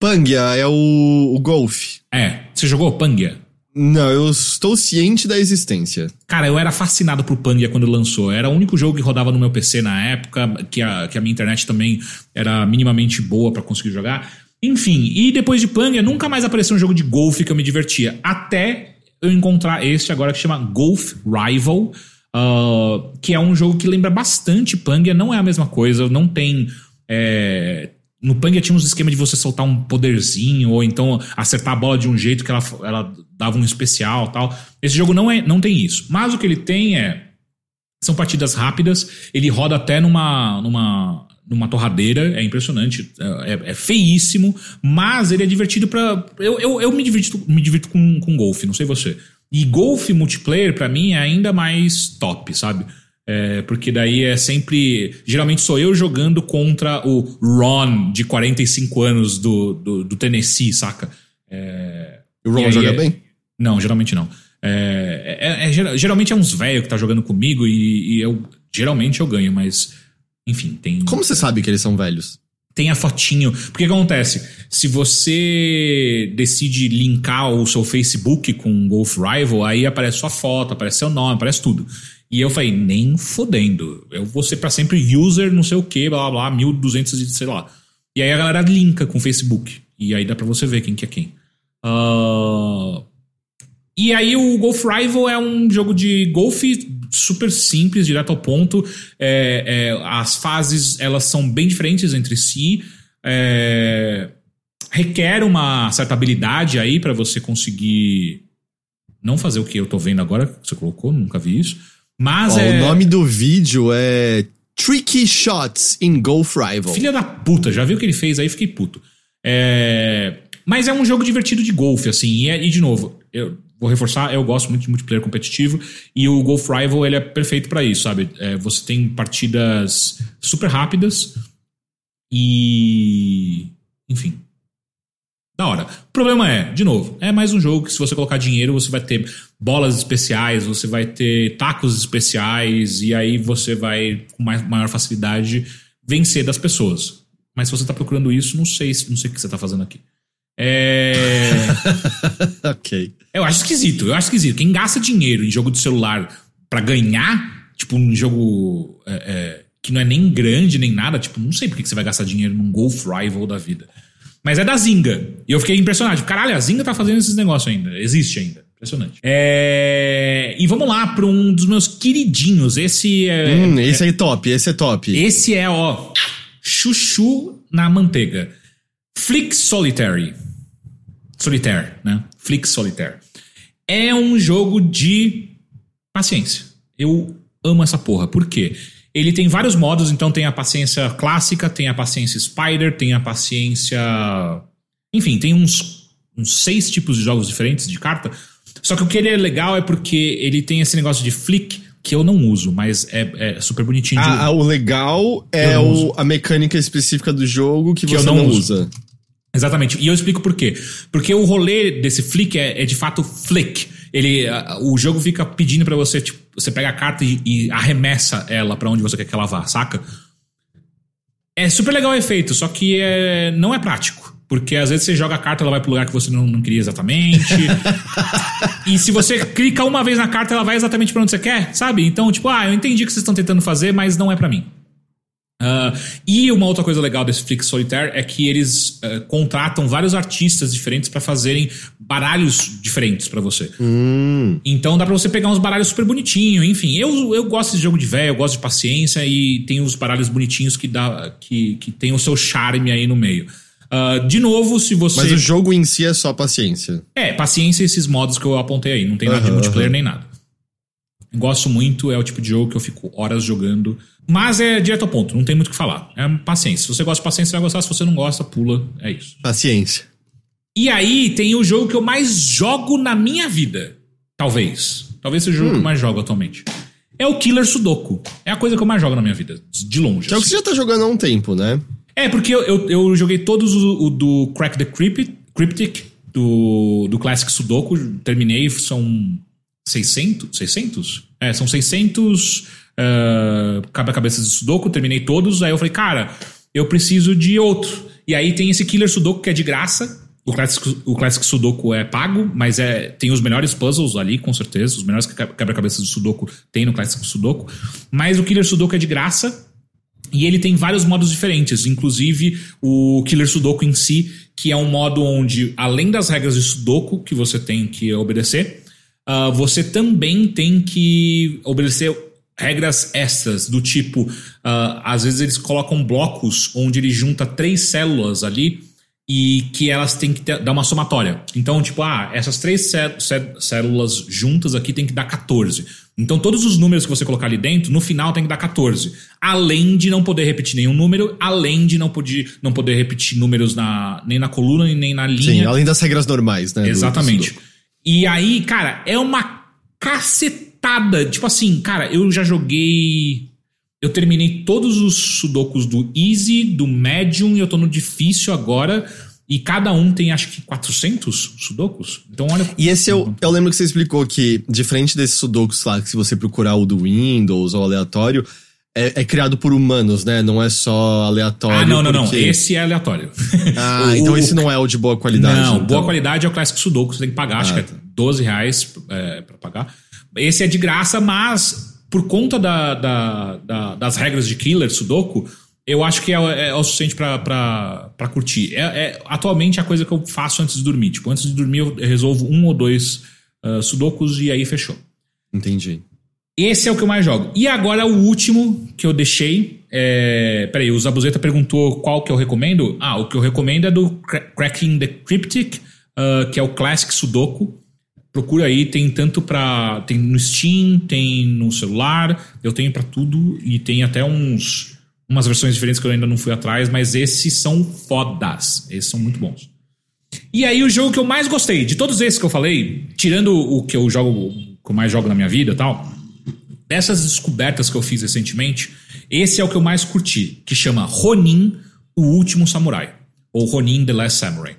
Pangia é o, o Golf. É, você jogou Pangia? Não, eu estou ciente da existência. Cara, eu era fascinado por Pangia quando lançou. Era o único jogo que rodava no meu PC na época, que a, que a minha internet também era minimamente boa pra conseguir jogar. Enfim, e depois de Pangia, nunca mais apareceu um jogo de golfe que eu me divertia. Até eu encontrar este agora que chama Golf Rival, ah, que é um jogo que lembra bastante Pangia, não é a mesma coisa, não tem. é, no Panga tinha uns esquemas de você soltar um poderzinho, ou então acertar a bola de um jeito que ela, ela dava um especial tal. Esse jogo não, é, não tem isso. Mas o que ele tem é. São partidas rápidas, ele roda até numa, numa, numa torradeira, é impressionante, é, é feíssimo, mas ele é divertido para eu, eu, eu me divirto, me divirto com, com golfe, não sei você. E golfe multiplayer, para mim, é ainda mais top, sabe? É, porque daí é sempre. Geralmente sou eu jogando contra o Ron, de 45 anos do, do, do Tennessee, saca? É, o Ron joga é, bem? Não, geralmente não. É, é, é geralmente é uns velhos que tá jogando comigo e, e, eu. Geralmente eu ganho, mas. Enfim, tem. Como você sabe que eles são velhos? Tem a fotinho. Porque que acontece? Se você decide linkar o seu Facebook com o Golf Rival, aí aparece sua foto, aparece seu nome, aparece tudo. E eu falei, nem fodendo. Eu vou ser pra sempre user, não sei o que, blá blá blá, 1200 e sei lá. E aí a galera linka com o Facebook. E aí dá pra você ver quem que é quem. Uh... E aí o Golf Rival é um jogo de golfe super simples, direto ao ponto. É, é, as fases elas são bem diferentes entre si. É, requer uma certa habilidade aí para você conseguir não fazer o que eu tô vendo agora, que você colocou, nunca vi isso. Mas Ó, é... O nome do vídeo é Tricky Shots in Golf Rival. Filha da puta, já viu o que ele fez aí? Fiquei puto. É... Mas é um jogo divertido de golfe, assim. E, é, e, de novo, eu vou reforçar, eu gosto muito de multiplayer competitivo. E o Golf Rival, ele é perfeito para isso, sabe? É, você tem partidas super rápidas. E... Enfim, da hora. O problema é, de novo, é mais um jogo que se você colocar dinheiro, você vai ter bolas especiais, você vai ter tacos especiais, e aí você vai, com mais, maior facilidade, vencer das pessoas. Mas se você tá procurando isso, não sei, não sei o que você tá fazendo aqui. É. ok. Eu acho esquisito, eu acho esquisito. Quem gasta dinheiro em jogo de celular para ganhar, tipo, um jogo é, é, que não é nem grande nem nada, tipo, não sei por que você vai gastar dinheiro num Golf Rival da vida. Mas é da Zinga. E eu fiquei impressionado. Caralho, a Zinga tá fazendo esses negócios ainda. Existe ainda. Impressionante. É... E vamos lá para um dos meus queridinhos. Esse é. Hum, esse aí é top, esse é top. Esse é, ó. Chuchu na manteiga. Flick Solitary. Solitaire, né? Flick Solitaire. É um jogo de paciência. Eu amo essa porra. Por quê? Ele tem vários modos, então tem a paciência clássica, tem a paciência Spider, tem a paciência. Enfim, tem uns, uns seis tipos de jogos diferentes de carta. Só que o que ele é legal é porque ele tem esse negócio de flick que eu não uso, mas é, é super bonitinho. De... Ah, o legal é o, a mecânica específica do jogo que, que você não, não usa. Exatamente. E eu explico por quê. Porque o rolê desse flick é, é de fato flick. Ele, o jogo fica pedindo para você, tipo, você pega a carta e, e arremessa ela para onde você quer que ela vá, saca? É super legal o efeito, só que é, não é prático. Porque às vezes você joga a carta, ela vai pro lugar que você não, não queria exatamente. e se você clica uma vez na carta, ela vai exatamente para onde você quer, sabe? Então, tipo, ah, eu entendi o que vocês estão tentando fazer, mas não é para mim. Uh, e uma outra coisa legal desse Flix Solitaire é que eles uh, contratam vários artistas diferentes para fazerem baralhos diferentes para você. Hum. Então dá pra você pegar uns baralhos super bonitinhos. Enfim, eu, eu gosto de jogo de velho, eu gosto de paciência e tem uns baralhos bonitinhos que, dá, que, que tem o seu charme aí no meio. Uh, de novo, se você. Mas o jogo em si é só paciência. É, paciência e esses modos que eu apontei aí. Não tem nada uhum, de multiplayer uhum. nem nada. Gosto muito, é o tipo de jogo que eu fico horas jogando. Mas é direto ao ponto, não tem muito o que falar. É paciência. Se você gosta de paciência, você vai gostar. Se você não gosta, pula. É isso. Paciência. E aí tem o jogo que eu mais jogo na minha vida. Talvez. Talvez seja o jogo hum. que eu mais jogo atualmente. É o Killer Sudoku. É a coisa que eu mais jogo na minha vida. De longe. Que é o que assim. você já tá jogando há um tempo, né? É, porque eu, eu, eu joguei todos o, o, do Crack the Cryptic, do, do Classic Sudoku. Terminei, são 600? 600? É, são 600 uh, quebra-cabeças de Sudoku, terminei todos. Aí eu falei, cara, eu preciso de outro. E aí tem esse Killer Sudoku que é de graça. O Classic, o Classic Sudoku é pago, mas é, tem os melhores puzzles ali, com certeza. Os melhores quebra-cabeças de Sudoku tem no Classic Sudoku. Mas o Killer Sudoku é de graça. E ele tem vários modos diferentes, inclusive o Killer Sudoku em si, que é um modo onde, além das regras de Sudoku que você tem que obedecer, uh, você também tem que obedecer regras extras, do tipo, uh, às vezes eles colocam blocos onde ele junta três células ali e que elas têm que ter, dar uma somatória. Então, tipo, ah, essas três células juntas aqui tem que dar 14. Então, todos os números que você colocar ali dentro, no final tem que dar 14. Além de não poder repetir nenhum número, além de não poder, não poder repetir números na, nem na coluna nem na linha. Sim, além das regras normais, né? Exatamente. Do, do e aí, cara, é uma cacetada. Tipo assim, cara, eu já joguei. Eu terminei todos os sudokus do Easy, do Medium e eu tô no difícil agora. E cada um tem acho que 400 sudokus. Então olha. E esse eu, eu lembro que você explicou que, diferente desses sudokus lá, que se você procurar o do Windows ou aleatório, é, é, criado por humanos, né? Não é só aleatório. Ah, não, não, porque... não. Esse é aleatório. Ah, o, então esse não é o de boa qualidade. Não, então. boa qualidade é o Classic Sudoku, você tem que pagar, ah, acho que é 12 tá. reais é, pra pagar. Esse é de graça, mas por conta da, da, da, das regras de killer Sudoku, eu acho que é, é, é o suficiente para curtir. É, é, atualmente a coisa que eu faço antes de dormir. Tipo, antes de dormir eu resolvo um ou dois uh, Sudokus e aí fechou. Entendi. Esse é o que eu mais jogo. E agora o último que eu deixei. É... Peraí, o Zabuzeta perguntou qual que eu recomendo. Ah, o que eu recomendo é do Cracking the Cryptic, uh, que é o Classic Sudoku. Procura aí, tem tanto pra. Tem no Steam, tem no celular, eu tenho para tudo e tem até uns umas versões diferentes que eu ainda não fui atrás, mas esses são fodas. Esses são muito bons. E aí, o jogo que eu mais gostei, de todos esses que eu falei, tirando o que eu jogo, que eu mais jogo na minha vida e tal, dessas descobertas que eu fiz recentemente, esse é o que eu mais curti, que chama Ronin, o Último Samurai. Ou Ronin, The Last Samurai.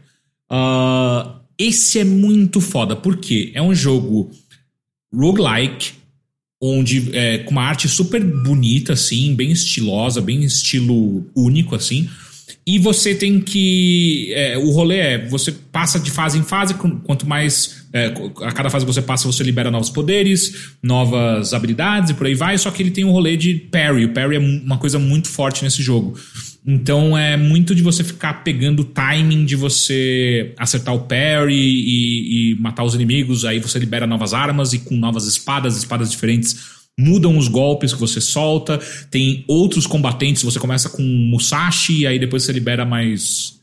Uh, esse é muito foda, porque é um jogo roguelike, onde é, com uma arte super bonita, assim, bem estilosa, bem estilo único, assim. E você tem que. É, o rolê é: você passa de fase em fase, quanto mais. É, a cada fase que você passa, você libera novos poderes, novas habilidades e por aí vai. Só que ele tem um rolê de parry. O parry é uma coisa muito forte nesse jogo. Então é muito de você ficar pegando o timing de você acertar o parry e, e matar os inimigos. Aí você libera novas armas e com novas espadas, espadas diferentes mudam os golpes que você solta, tem outros combatentes, você começa com Musashi, aí depois você libera mais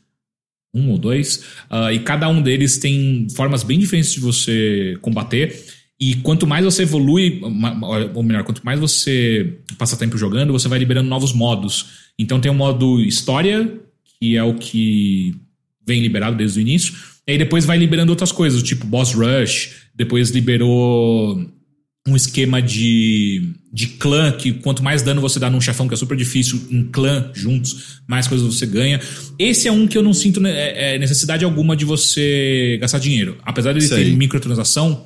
um ou dois, uh, e cada um deles tem formas bem diferentes de você combater. E quanto mais você evolui, ou melhor, quanto mais você passa tempo jogando, você vai liberando novos modos. Então tem o modo história, que é o que vem liberado desde o início. E aí depois vai liberando outras coisas, tipo Boss Rush, depois liberou um esquema de, de clã, que quanto mais dano você dá num chefão, que é super difícil, em clã juntos, mais coisas você ganha. Esse é um que eu não sinto né, é, é, necessidade alguma de você gastar dinheiro. Apesar de ele Sei. ter microtransação,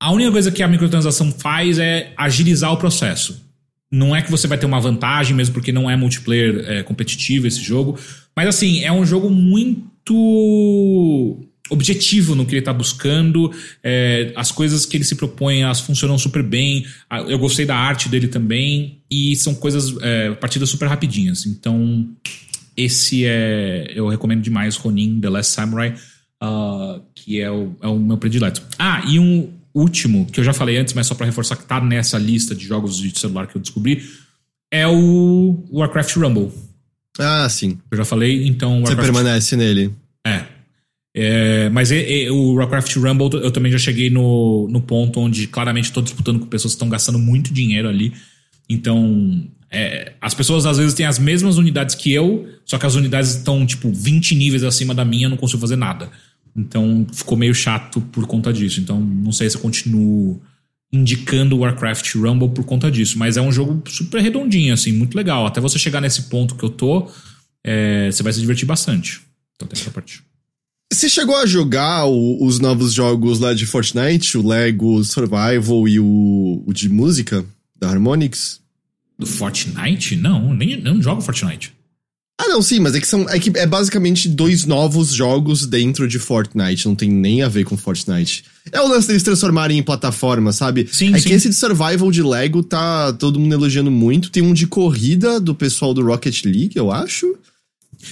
a única coisa que a microtransação faz é agilizar o processo. Não é que você vai ter uma vantagem, mesmo porque não é multiplayer é, competitivo esse jogo. Mas assim, é um jogo muito objetivo no que ele está buscando, é, as coisas que ele se propõe, elas funcionam super bem. Eu gostei da arte dele também, e são coisas, é, partidas super rapidinhas. Então, esse é. Eu recomendo demais Ronin, The Last Samurai, uh, que é o, é o meu predileto. Ah, e um último, que eu já falei antes, mas só para reforçar que tá nessa lista de jogos de celular que eu descobri, é o Warcraft Rumble. Ah, sim. Eu já falei, então. Warcraft... Você permanece nele. É, é, mas o Warcraft Rumble eu também já cheguei no, no ponto onde claramente estou disputando com pessoas que estão gastando muito dinheiro ali. Então, é, as pessoas às vezes têm as mesmas unidades que eu, só que as unidades estão tipo 20 níveis acima da minha, não consigo fazer nada. Então ficou meio chato por conta disso. Então não sei se eu continuo indicando o Warcraft Rumble por conta disso. Mas é um jogo super redondinho, assim, muito legal. Até você chegar nesse ponto que eu tô, é, você vai se divertir bastante. Então tem essa parte. Você chegou a jogar o, os novos jogos lá de Fortnite, o Lego Survival e o, o de música da Harmonix? Do Fortnite? Não, nem não jogo Fortnite. Ah, não, sim, mas é que são é que é basicamente dois novos jogos dentro de Fortnite, não tem nem a ver com Fortnite. É o lance deles transformarem em plataforma, sabe? Sim, é sim. que esse de survival de Lego tá todo mundo elogiando muito. Tem um de corrida do pessoal do Rocket League, eu acho.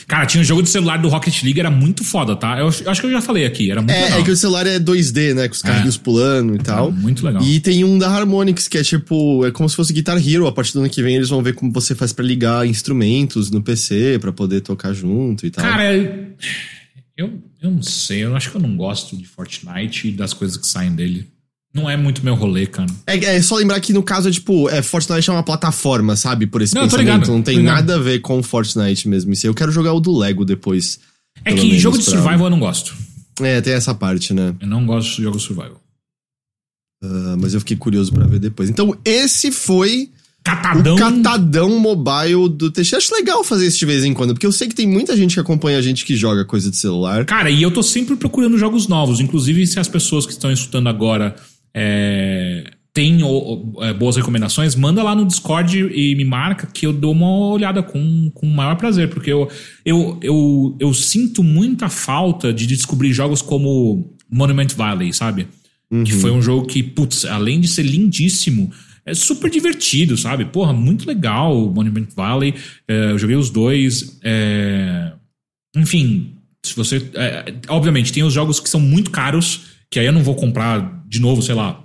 Cara, tinha um jogo de celular do Rocket League, era muito foda, tá? Eu acho, acho que eu já falei aqui, era muito É, legal. é que o celular é 2D, né? Com os carrinhos pulando e tal. muito legal. E tem um da Harmonix, que é tipo, é como se fosse Guitar Hero. A partir do ano que vem eles vão ver como você faz pra ligar instrumentos no PC, pra poder tocar junto e tal. Cara, eu, eu não sei, eu acho que eu não gosto de Fortnite e das coisas que saem dele. Não é muito meu rolê, cara. É, é só lembrar que no caso é tipo, é, Fortnite é uma plataforma, sabe? Por esse Não, pensamento. ligado, não tem nada a ver com Fortnite mesmo. Isso. Eu quero jogar o do Lego depois. É que menos jogo de pra- survival eu não gosto. É, tem essa parte, né? Eu não gosto de jogos survival. Ah, mas eu fiquei curioso pra ver depois. Então, esse foi Catadão. o catadão mobile do TX. Acho legal fazer isso de vez em quando, porque eu sei que tem muita gente que acompanha a gente que joga coisa de celular. Cara, e eu tô sempre procurando jogos novos. Inclusive, se as pessoas que estão escutando agora é, ou- ou, é, boas recomendações, manda lá no Discord e me marca que eu dou uma olhada com, com o maior prazer. Porque eu, eu, eu, eu sinto muita falta de descobrir jogos como Monument Valley, sabe? Que foi um jogo que, putz, além de ser lindíssimo, é super divertido, sabe? Porra, muito legal o Monument Valley. É, eu joguei os dois. é, enfim, se você. é, obviamente, tem os jogos que são muito caros, que aí eu não vou comprar de novo, sei lá.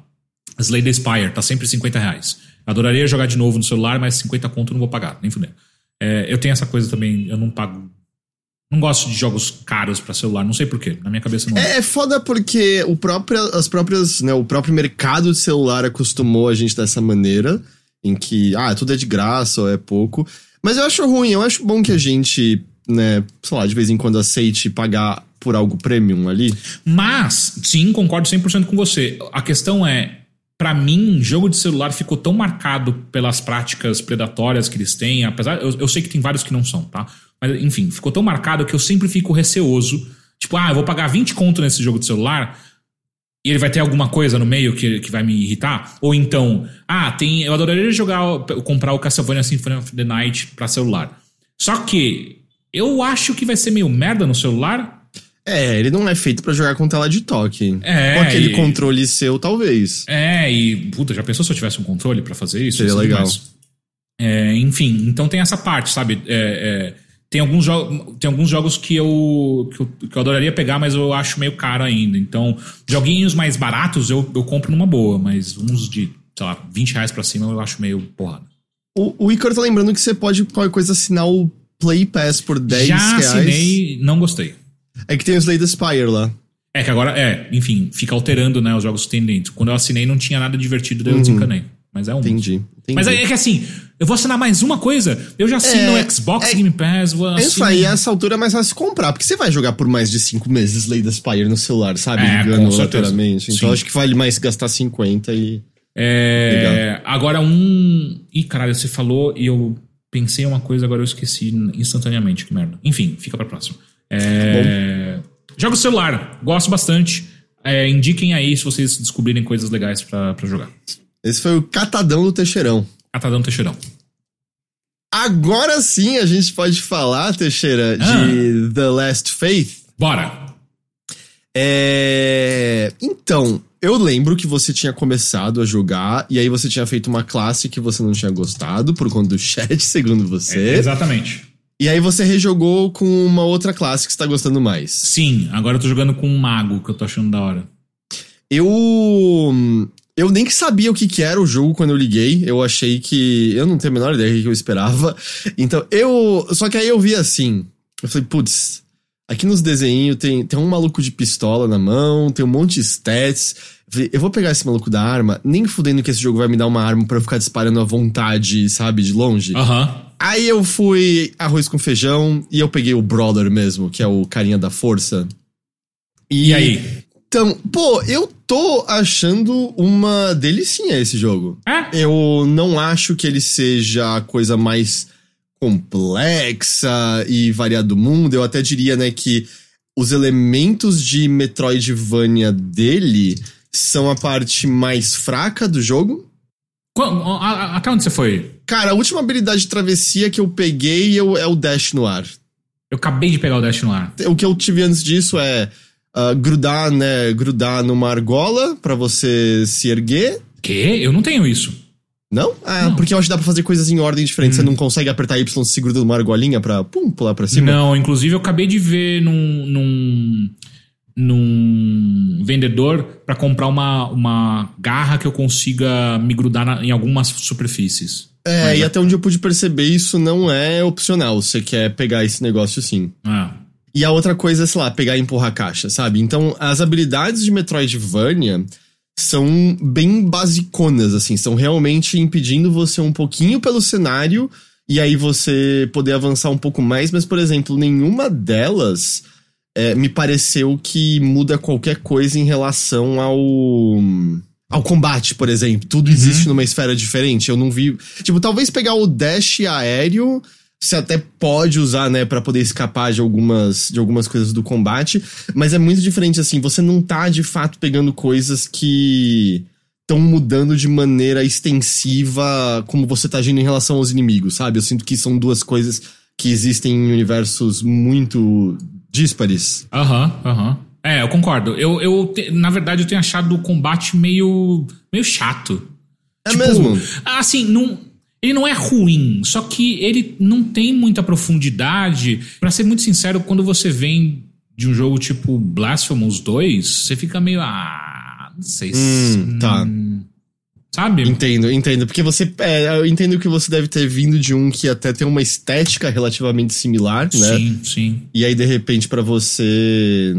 Slay the Spire, tá sempre 50 reais. Adoraria jogar de novo no celular, mas 50 conto não vou pagar, nem fuder. É, eu tenho essa coisa também, eu não pago. Não gosto de jogos caros pra celular, não sei porquê. Na minha cabeça não é. É, é foda porque o próprio, as próprias, né, o próprio mercado de celular acostumou a gente dessa maneira, em que, ah, tudo é de graça ou é pouco. Mas eu acho ruim, eu acho bom que a gente, né, sei lá, de vez em quando aceite pagar por algo premium ali. Mas, sim, concordo 100% com você. A questão é, pra mim, jogo de celular ficou tão marcado pelas práticas predatórias que eles têm, apesar, eu, eu sei que tem vários que não são, tá? Mas, enfim, ficou tão marcado que eu sempre fico receoso. Tipo, ah, eu vou pagar 20 conto nesse jogo de celular e ele vai ter alguma coisa no meio que, que vai me irritar? Ou então, ah, tem, eu adoraria jogar, comprar o Castlevania Symphony of the Night pra celular. Só que eu acho que vai ser meio merda no celular, É, ele não é feito pra jogar com tela de toque. É, Com aquele e- controle seu, talvez. É, e puta, já pensou se eu tivesse um controle pra fazer isso? Seria Ia ser legal. É, enfim, então tem essa parte, sabe? É, é, tem, alguns tem alguns jogos que eu, que eu, que eu adoraria pegar, mas eu acho meio caro ainda. Então, joguinhos mais baratos eu, eu compro numa boa, mas uns de, sei lá, 20 reais pra cima eu acho meio porrada. O, o Icaro tá lembrando que você pode, qualquer coisa, assinar o Play Pass por 10 Já reais. assinei, não gostei. É que tem o Slay the Spire lá. É que agora, é, enfim, fica alterando, né, os jogos que tem dentro. Quando eu assinei não tinha nada divertido, daí eu desencanei. Mas é um. Uhum. Entendi. entendi. Mas é que assim, eu vou assinar mais uma coisa, eu já assino É, o Xbox é- Game Pass, vou Isso assino- aí, essa altura é mais fácil comprar, porque você vai jogar por mais de 5 meses Slay the Spire no celular, sabe? É, Ligando aleatoriamente. Então acho que vale mais gastar 50 e. É, agora um. Ih, caralho, você falou e eu pensei em uma coisa, agora eu esqueci instantaneamente, que merda. Enfim, fica pra próxima. É... Jogo celular, gosto bastante. É, indiquem aí se vocês descobrirem coisas legais pra, pra jogar. Esse foi o catadão do Teixeirão. Catadão Teixeirão. Agora sim a gente pode falar, Teixeira, Ah. de The Last Faith. Bora! É. Então, eu lembro que você tinha começado a jogar e aí você tinha feito uma classe que você não tinha gostado por conta do chat, segundo você. É, exatamente. E aí você rejogou com uma outra classe que você tá gostando mais. Sim, agora eu tô jogando com um mago que eu tô achando da hora. Eu. Eu nem sabia o que, que era o jogo quando eu liguei. Eu achei que. Eu não tenho a menor ideia do que eu esperava. Então, eu. Só que aí eu vi assim. Eu falei, putz, aqui nos desenhos tem, tem um maluco de pistola na mão, tem um monte de stats. Eu vou pegar esse maluco da arma, nem fudendo que esse jogo vai me dar uma arma pra eu ficar disparando à vontade, sabe, de longe. Aham. Aí eu fui arroz com feijão e eu peguei o Brother mesmo, que é o carinha da força. E aí? Então, pô, eu tô achando uma delicinha esse jogo. É? Eu não acho que ele seja a coisa mais complexa e variada do mundo. Eu até diria, né, que os elementos de Metroidvania dele são a parte mais fraca do jogo. Qu- a- a- Até onde você foi? Cara, a última habilidade de travessia que eu peguei eu- é o dash no ar. Eu acabei de pegar o Dash no ar. O que eu tive antes disso é ah, grudar, né, grudar numa argola pra você se erguer. Quê? Eu não tenho isso. Não? Ah, Não. porque eu acho que dá pra fazer coisas em ordem diferente. Você não consegue apertar Y segurando uma argolinha pra pum, pular pra cima? Não, inclusive eu acabei de ver num. num, num vendedor pra comprar uma, uma garra que eu consiga me grudar na- em algumas superfícies. É, Mas e é- até onde eu pude perceber, isso não é opcional. Você quer pegar esse negócio sim. Ah, E a outra coisa é, sei lá, pegar e empurrar a caixa, sabe? Então, as habilidades de Metroidvania são bem basiconas, assim. São realmente impedindo você um pouquinho pelo cenário e aí você poder avançar um pouco mais. Mas, por exemplo, nenhuma delas é, me pareceu que muda qualquer coisa em relação ao. Ao combate, por exemplo. Tudo existe numa esfera diferente. Eu não vi. Tipo, talvez pegar o dash aéreo você até pode usar, né, Pra poder escapar de algumas, de algumas coisas do combate, mas é muito diferente assim, você não tá de fato pegando coisas que estão mudando de maneira extensiva como você tá agindo em relação aos inimigos, sabe? Eu sinto que são duas coisas que existem em universos muito díspares. Aham, aham. É, eu concordo. Eu, eu te- na verdade, eu tenho achado o combate meio, meio chato. É mesmo? Assim, não, ele não é ruim, só que ele não tem muita profundidade. Pra ser muito sincero, quando você vem de um jogo tipo Blasphemous 2, você fica meio. Ah, não sei se. Hum, tá. Sabe? Entendo, entendo. Porque você. é, eu entendo que você deve ter vindo de um que até tem uma estética relativamente similar, né? Sim, sim. E aí, de repente, pra você.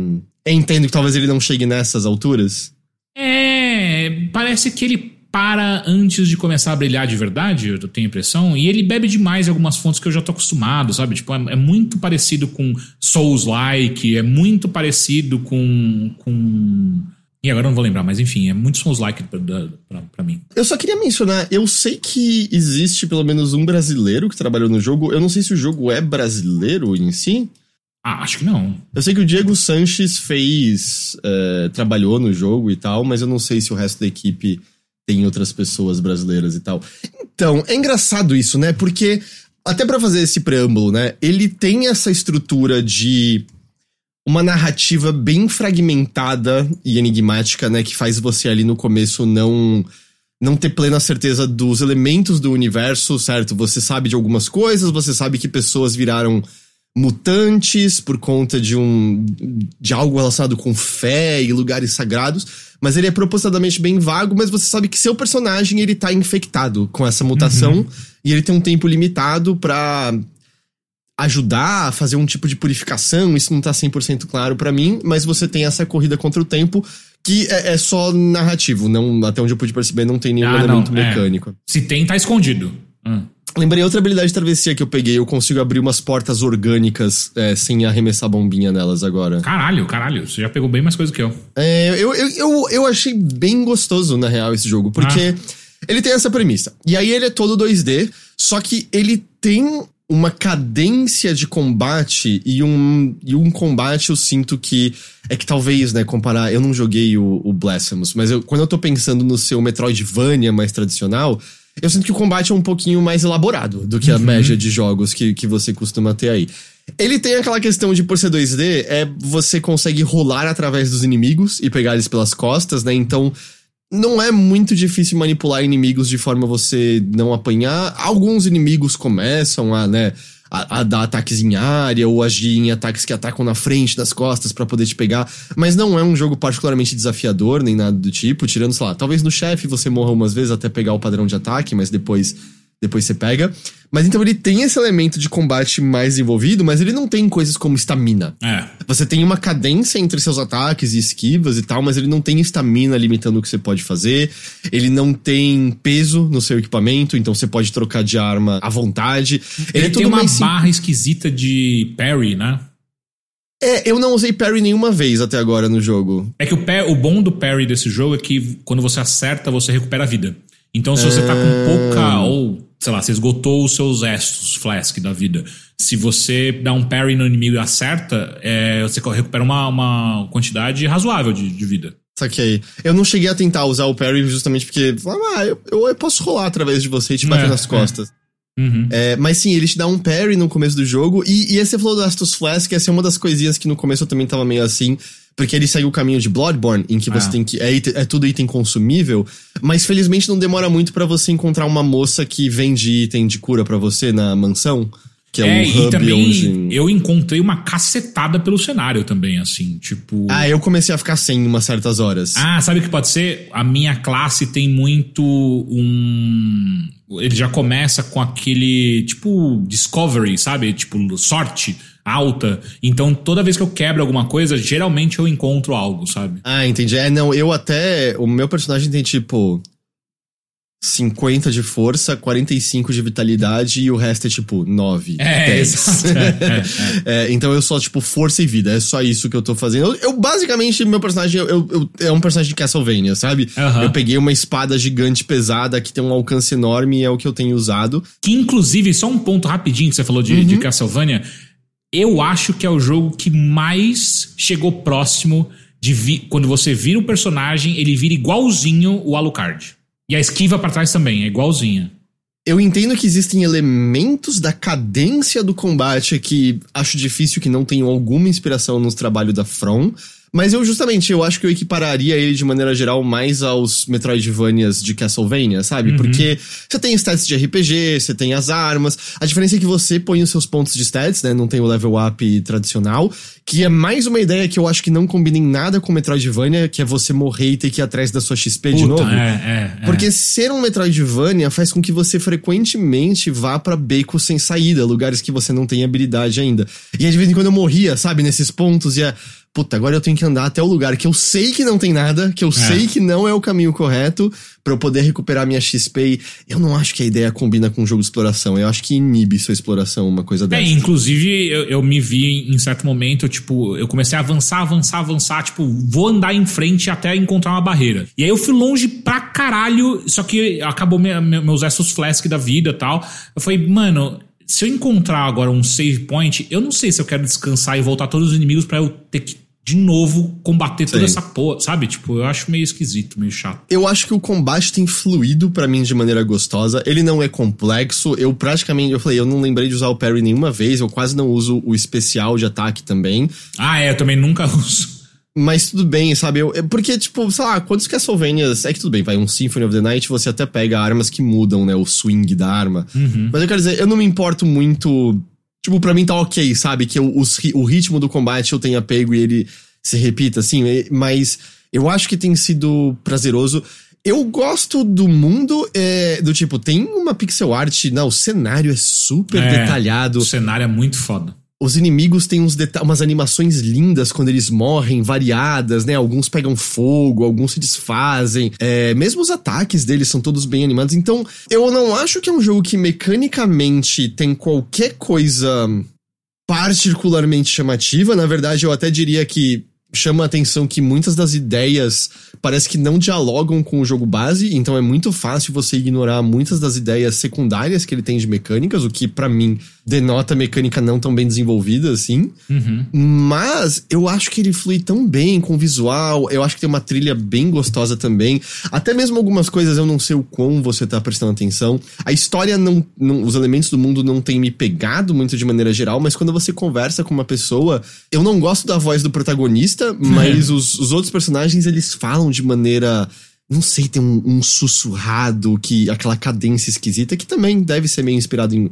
Eu entendo que talvez ele não chegue nessas alturas. É, parece que ele para antes de começar a brilhar de verdade, eu tenho a impressão, e ele bebe demais em algumas fontes que eu já tô acostumado, sabe? Tipo, é, é muito parecido com Souls-like, é muito parecido com. com... E agora eu não vou lembrar, mas enfim, é muito Souls-like pra, pra, pra mim. Eu só queria mencionar, eu sei que existe pelo menos um brasileiro que trabalhou no jogo. Eu não sei se o jogo é brasileiro em si. Ah, acho que não. Eu sei que o Diego Sanches fez. é, trabalhou no jogo e tal, mas eu não sei se o resto da equipe tem outras pessoas brasileiras e tal. Então, é engraçado isso, né? Porque, até pra fazer esse preâmbulo, né? Ele tem essa estrutura de uma narrativa bem fragmentada e enigmática, né? Que faz você ali no começo não não ter plena certeza dos elementos do universo, certo? Você sabe de algumas coisas, você sabe que pessoas viraram mutantes por conta de um de algo relacionado com fé e lugares sagrados, mas ele é propositadamente bem vago, mas você sabe que seu personagem ele tá infectado com essa mutação e ele tem um tempo limitado pra ajudar a fazer um tipo de purificação, isso não tá 100% claro pra mim, mas você tem essa corrida contra o tempo que é, é só narrativo, não até onde eu pude perceber não tem nenhum Ah, não, elemento é. mecânico. Se tem, tá escondido. Hum. Lembrei outra habilidade de travessia que eu peguei. Eu consigo abrir umas portas orgânicas é, sem arremessar bombinha nelas agora. Caralho, caralho, você já pegou bem mais coisa que eu. É, eu, eu, eu, eu achei bem gostoso, na real, esse jogo, porque ele tem essa premissa. E aí ele é todo 2D, só que ele tem uma cadência de combate e um, e um combate eu sinto que. É que talvez, né, comparar. Eu não joguei o, o Blasphemous, mas eu, quando eu tô pensando no seu Metroidvania mais tradicional. Eu sinto que o combate é um pouquinho mais elaborado do que a média de jogos que, que você costuma ter aí. Ele tem aquela questão de por ser 2D, é você consegue rolar através dos inimigos e pegar eles pelas costas, né? Então não é muito difícil manipular inimigos de forma você não apanhar. Alguns inimigos começam a, né, a, a dar ataques em área ou agir em ataques que atacam na frente, nas costas pra poder te pegar. Mas não é um jogo particularmente desafiador, nem nada do tipo. Tirando, sei lá, talvez no chefe você morra umas vezes até pegar o padrão de ataque, mas depois depois você pega. Mas então ele tem esse elemento de combate mais envolvido, mas ele não tem coisas como estamina. É. Você tem uma cadência entre seus ataques e esquivas e tal, mas ele não tem estamina limitando o que você pode fazer. Ele não tem peso no seu equipamento, então você pode trocar de arma à vontade. Ele, Ele, é tem uma sim- barra esquisita de parry, né? É, eu não usei parry nenhuma vez até agora no jogo. É que o, pa- o bom do parry desse jogo é que quando você acerta, você recupera a vida. Então, se você tá com pouca, ou, sei lá, você esgotou os seus estos, flask da vida. Se você dá um parry no inimigo e acerta, é, você recupera uma, uma quantidade razoável de, de vida. Saquei. Eu não cheguei a tentar usar o parry justamente porque, ah, eu, eu posso rolar através de você e te bater É, nas é. Uhum. É, mas sim, ele te dá um parry no começo do jogo. E, e esse falou do Astus Flask, essa é uma das coisinhas que no começo eu também tava meio assim. Porque ele segue o caminho de Bloodborne, em que você ah. tem que. É, é, tudo item consumível. Mas felizmente não demora muito para você encontrar uma moça que vende item de cura para você na mansão. Que é, é um e também onde... eu encontrei uma cacetada pelo cenário também, assim, tipo... Ah, eu comecei a ficar sem umas certas horas. Ah, sabe o que pode ser? A minha classe tem muito um... Ele já começa com aquele, tipo, discovery, sabe? Tipo, sorte alta. Então, toda vez que eu quebro alguma coisa, geralmente eu encontro algo, sabe? Ah, entendi. É, não, eu até... O meu personagem tem, tipo 50 de força, 45 de vitalidade e o resto é tipo 9, é, 10. É, é, é, então eu só, tipo, força e vida. É só isso que eu tô fazendo. Eu, eu basicamente, meu personagem eu, eu, é um personagem de Castlevania, sabe? Eu peguei uma espada gigante pesada que tem um alcance enorme e é o que eu tenho usado. Que inclusive, só um ponto rapidinho que você falou de, uhum. de Castlevania. Eu acho que é o jogo que mais chegou próximo de vi quando você vira o personagem, ele vira igualzinho o Alucard. E a esquiva para trás também, é igualzinha. Eu entendo que existem elementos da cadência do combate que acho difícil que não tenham alguma inspiração nos trabalhos da From, mas eu justamente, eu acho que eu equipararia ele de maneira geral mais aos Metroidvanias de Castlevania, sabe? Uhum. Porque você tem stats de RPG, você tem as armas. A diferença é que você põe os seus pontos de stats, né? Não tem o level up tradicional. Que é mais uma ideia que eu acho que não combina em nada com Metroidvania, que é você morrer e ter que ir atrás da sua XP Puta, de novo. É, é, é. Porque ser um Metroidvania faz com que você frequentemente vá para becos sem saída, lugares que você não tem habilidade ainda. E de vez em quando eu morria, sabe, nesses pontos, e é puta, agora eu tenho que andar até o lugar que eu sei que não tem nada, que eu é. sei que não é o caminho correto para eu poder recuperar minha XP. Eu não acho que a ideia combina com o jogo de exploração. Eu acho que inibe sua exploração, uma coisa é, dessa. É, inclusive eu, eu me vi em certo momento, tipo, eu comecei a avançar, avançar, avançar, tipo, vou andar em frente até encontrar uma barreira. E aí eu fui longe pra caralho, só que acabou minha, meus Essos Flask da vida e tal. Eu falei, mano, se eu encontrar agora um save point, eu não sei se eu quero descansar e voltar todos os inimigos para eu ter que de novo combater Sim. toda essa porra, sabe? Tipo, eu acho meio esquisito, meio chato. Eu acho que o combate tem fluído para mim de maneira gostosa. Ele não é complexo. Eu praticamente, eu falei, eu não lembrei de usar o parry nenhuma vez. Eu quase não uso o especial de ataque também. Ah, é, eu também nunca uso. Mas tudo bem, sabe? Eu, porque, tipo, sei lá, quantos Castlevanias. É que tudo bem, vai um Symphony of the Night, você até pega armas que mudam, né? O swing da arma. Uhum. Mas eu quero dizer, eu não me importo muito. Tipo, pra mim tá ok, sabe? Que eu, os, o ritmo do combate eu tenha pego e ele se repita, assim. Mas eu acho que tem sido prazeroso. Eu gosto do mundo, é, do tipo, tem uma pixel art, não, o cenário é super é, detalhado. O cenário é muito foda. Os inimigos têm uns umas animações lindas quando eles morrem, variadas, né? Alguns pegam fogo, alguns se desfazem. É, mesmo os ataques deles são todos bem animados. Então, eu não acho que é um jogo que mecanicamente tem qualquer coisa particularmente chamativa. Na verdade, eu até diria que chama a atenção que muitas das ideias parece que não dialogam com o jogo base, então é muito fácil você ignorar muitas das ideias secundárias que ele tem de mecânicas, o que para mim denota mecânica não tão bem desenvolvida assim. Uhum. Mas eu acho que ele flui tão bem com o visual, eu acho que tem uma trilha bem gostosa também. Até mesmo algumas coisas eu não sei o quão você tá prestando atenção. A história não, não os elementos do mundo não tem me pegado muito de maneira geral, mas quando você conversa com uma pessoa, eu não gosto da voz do protagonista, mas os, os outros personagens eles falam de maneira não sei, tem um, um, sussurrado, que aquela cadência esquisita, que também deve ser meio inspirado em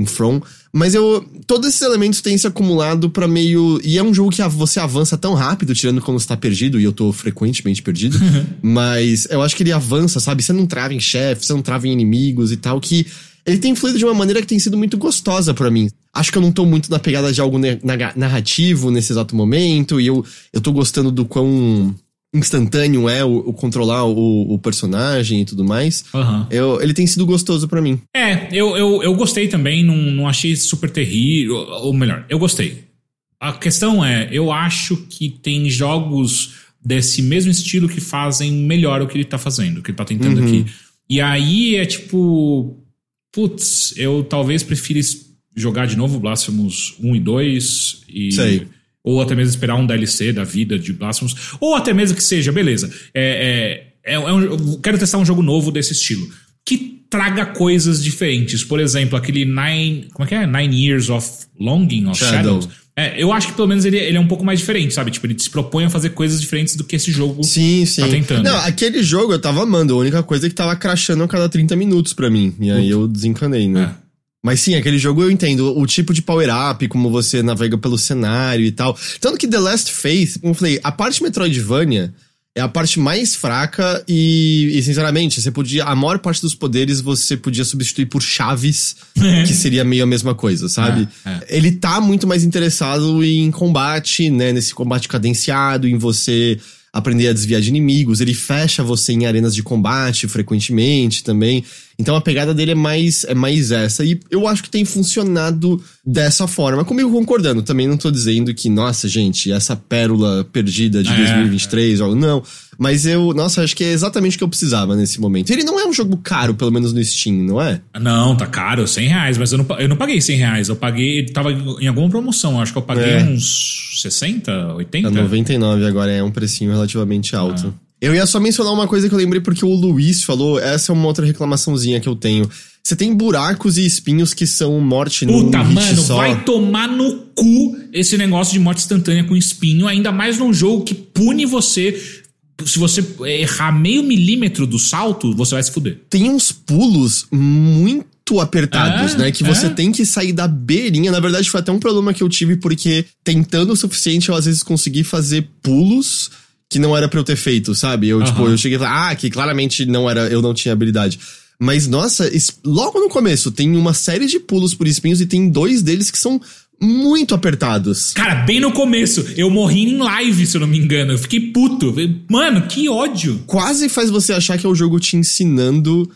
em From. Mas eu. Todos esses elementos têm se acumulado para meio. E é um jogo que você avança tão rápido, tirando quando você tá perdido, e eu tô frequentemente perdido. mas eu acho que ele avança, sabe? Você não trava em chefes, você não trava em inimigos e tal, que. Ele tem fluído de uma maneira que tem sido muito gostosa para mim. Acho que eu não tô muito na pegada de algo narrativo nesse exato momento, e eu, eu tô gostando do quão instantâneo é o, o controlar o, o, personagem e tudo mais. Uhum. Eu, ele tem sido gostoso para mim. É, eu, eu, eu gostei também, não, não achei super terrível. Ou melhor, eu gostei. A questão é, eu acho que tem jogos desse mesmo estilo que fazem melhor o que ele tá fazendo, o que ele tá tentando uhum. aqui. E aí é tipo. Putz, eu talvez prefira jogar de novo Blasphemous 1 e 2 e. Sei ou até mesmo esperar um DLC da vida de Blasphemous. Ou até mesmo que seja, beleza. É, é, é, é um, quero testar um jogo novo desse estilo. Que traga coisas diferentes. Por exemplo, aquele Nine. Como é que é? Nine Years of Longing of Shadow. Shadows. É, eu acho que pelo menos ele, ele é um pouco mais diferente, sabe? Tipo, ele se propõe a fazer coisas diferentes do que esse jogo Sim, sim. tá tentando. Não, aquele jogo eu tava amando. A única coisa é que tava crashando a cada 30 minutos pra mim. E aí eu desencanei, né? É. Mas sim, aquele jogo eu entendo. O tipo de power-up, como você navega pelo cenário e tal. Tanto que The Last Faith, como eu falei, a parte Metroidvania é a parte mais fraca e, e, sinceramente, você podia. A maior parte dos poderes você podia substituir por chaves, que seria meio a mesma coisa, sabe? É, Ele tá muito mais interessado em combate, né? Nesse combate cadenciado, em você aprender a desviar de inimigos. Ele fecha você em arenas de combate frequentemente também. Então a pegada dele é mais, é mais essa. E eu acho que tem funcionado dessa forma. Comigo concordando, também não tô dizendo que, nossa, gente, essa pérola perdida de É, 2023, ou não. Mas eu, nossa, acho que é exatamente o que eu precisava nesse momento. Ele não é um jogo caro, pelo menos no Steam, não é? Não, tá caro, 100 reais, mas eu não, eu não paguei 100 reais. Eu paguei, tava em alguma promoção, acho que eu paguei É. uns 60, 80. Tá 99 agora, é um precinho relativamente alto. Eu ia só mencionar uma coisa que eu lembrei porque o Luiz falou, essa é uma outra reclamaçãozinha que eu tenho. Você tem buracos e espinhos que são morte num Puta, hit mano, só. vai tomar no cu esse negócio de morte instantânea com espinho, ainda mais num jogo que pune você. Se você errar meio milímetro do salto, você vai se fuder. Tem uns pulos muito apertados, É, né? Que você é. tem que sair da beirinha. Na verdade, foi até um problema que eu tive, porque tentando o suficiente, eu às vezes consegui fazer pulos que não era pra eu ter feito, sabe? Eu, tipo, Aham. eu cheguei e falei, ah, que claramente não era, eu não tinha habilidade. Mas, nossa, logo no começo, tem uma série de pulos por espinhos e tem dois deles que são muito apertados. Cara, bem no começo, eu morri em live, se eu não me engano. Eu fiquei puto. Mano, que ódio. Quase faz você achar que é o jogo te ensinando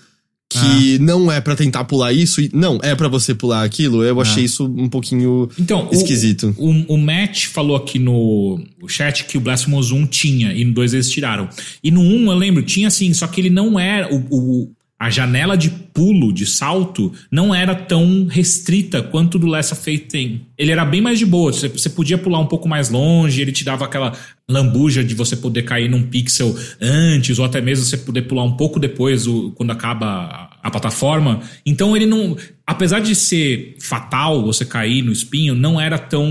que não é pra tentar pular isso e não, é pra você pular aquilo. Eu achei isso um pouquinho Então, o- esquisito. O, o Matt falou aqui no chat que o Blasphemous 1 tinha, e no 2 eles tiraram. E no 1, eu lembro, tinha sim, só que ele não era. O, o- a janela de pulo, de salto, não era tão restrita quanto do Last of Faith tem. Ele era bem mais de boa. Você, podia pular um pouco mais longe, ele te dava aquela lambuja de você poder cair num pixel antes, ou até mesmo você poder pular um pouco depois, quando acaba a plataforma. Então ele não. Apesar de ser fatal você cair no espinho, não era tão.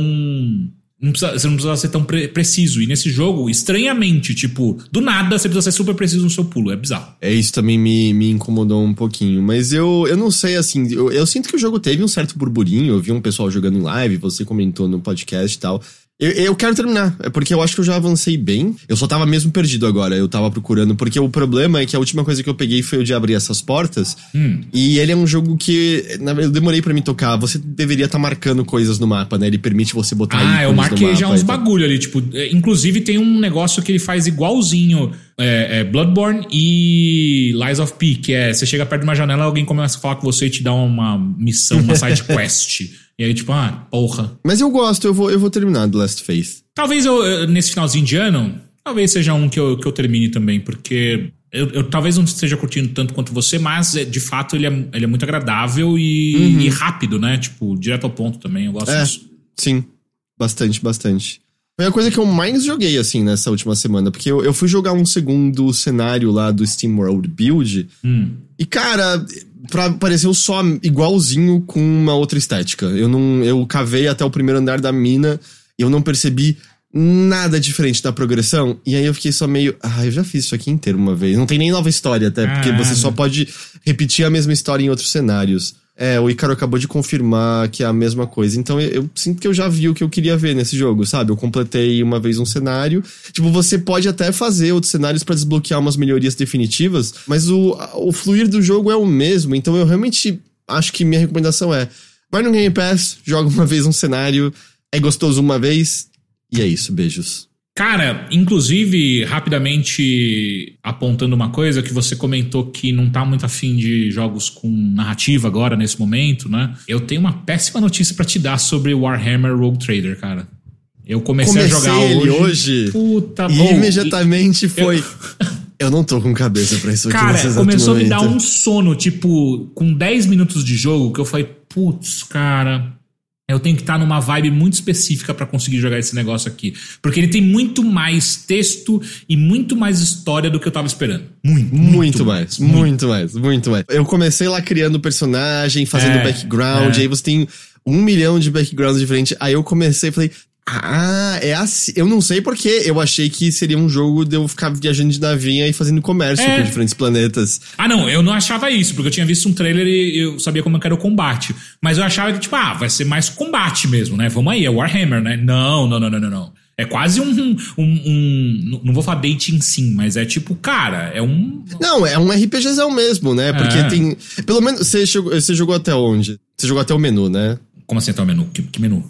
Não precisa- você não precisava ser tão pre- preciso. E nesse jogo, estranhamente, tipo, do nada você precisa ser super preciso no seu pulo. É bizarro. É, isso também me, me incomodou um pouquinho. Mas eu, eu não sei, assim, eu, eu sinto que o jogo teve um certo burburinho. Eu vi um pessoal jogando em live, você comentou no podcast e tal. Eu, eu quero terminar, é porque eu acho que eu já avancei bem. Eu só tava mesmo perdido agora, eu tava procurando. Porque o problema é que a última coisa que eu peguei foi o de abrir essas portas. E ele é um jogo que, eu demorei pra me tocar. Você deveria estar marcando coisas no mapa, né? Ele permite você botar Ah, eu marquei já uns bagulho ali, tipo, é, inclusive tem um negócio que ele faz igualzinho é, é, Bloodborne e Lies of P, que é você chega perto de uma janela, alguém começa a falar com você e te dá uma missão, uma side quest. E aí, tipo, ah, porra. Mas eu gosto, eu vou, eu vou terminar The Last Faith. Talvez eu, eu, nesse finalzinho de ano, talvez seja um que eu, que eu termine também, porque eu, eu talvez não esteja curtindo tanto quanto você, mas é, de fato ele é, ele é muito agradável e, e rápido, né? Tipo, direto ao ponto também, eu gosto É, disso. sim. Bastante, bastante. Foi a coisa que eu mais joguei, assim, nessa última semana. Porque eu, eu fui jogar um segundo cenário lá do Steam World Build. Hum. E, cara, pra, pareceu só igualzinho com uma outra estética. Eu não. Eu cavei até o primeiro andar da mina e eu não percebi nada diferente da progressão. E aí eu fiquei só meio. Ah, eu já fiz isso aqui inteiro uma vez. Não tem nem nova história, até, porque Ah, você só pode repetir a mesma história em outros cenários. É, o Icaro acabou de confirmar que é a mesma coisa. Então eu, eu sinto que eu já vi o que eu queria ver nesse jogo, sabe? Eu completei uma vez um cenário. Tipo, você pode até fazer outros cenários pra desbloquear umas melhorias definitivas, mas o, o fluir do jogo é o mesmo. Então eu realmente acho que minha recomendação é: vai no Game Pass, joga uma vez um cenário, é gostoso uma vez, e é isso. Beijos. Cara, inclusive, rapidamente apontando uma coisa que você comentou que não tá muito afim de jogos com narrativa agora, nesse momento, né? Eu tenho uma péssima notícia pra te dar sobre Warhammer Rogue Trader, cara. Eu comecei, Comecei a jogar ele hoje. hoje, Puta, E bom, imediatamente foi. Eu não tô com cabeça pra isso aqui nesse Cara, começou a me dar um sono, tipo, com 10 minutos de jogo, que eu falei, putz, cara, Eu tenho que estar numa vibe muito específica pra conseguir jogar esse negócio aqui. Porque ele tem muito mais texto e muito mais história do que eu tava esperando. Muito. Muito, mais, muito. mais, muito mais. Eu comecei lá criando personagem, fazendo É, background, é. aí você tem um milhão de backgrounds diferentes. Aí eu comecei e falei, ah, é assim. Eu não sei porque eu achei que seria um jogo de eu ficar viajando de navinha e fazendo comércio É. com diferentes planetas. Ah, não, eu não achava isso, porque eu tinha visto um trailer e eu sabia como que era o combate. Mas eu achava que, tipo, ah, vai ser mais combate mesmo, né? Vamos aí, é Warhammer, né? Não, não, não, não, não, não. É quase um. um, um- não vou falar dating sim, mas é tipo, cara, é um. Não, é um RPGzão mesmo, né? Porque É. tem. Pelo menos você jogou, você jogou até onde? Você jogou até o menu, né? Como assim até o menu? Que, que menu?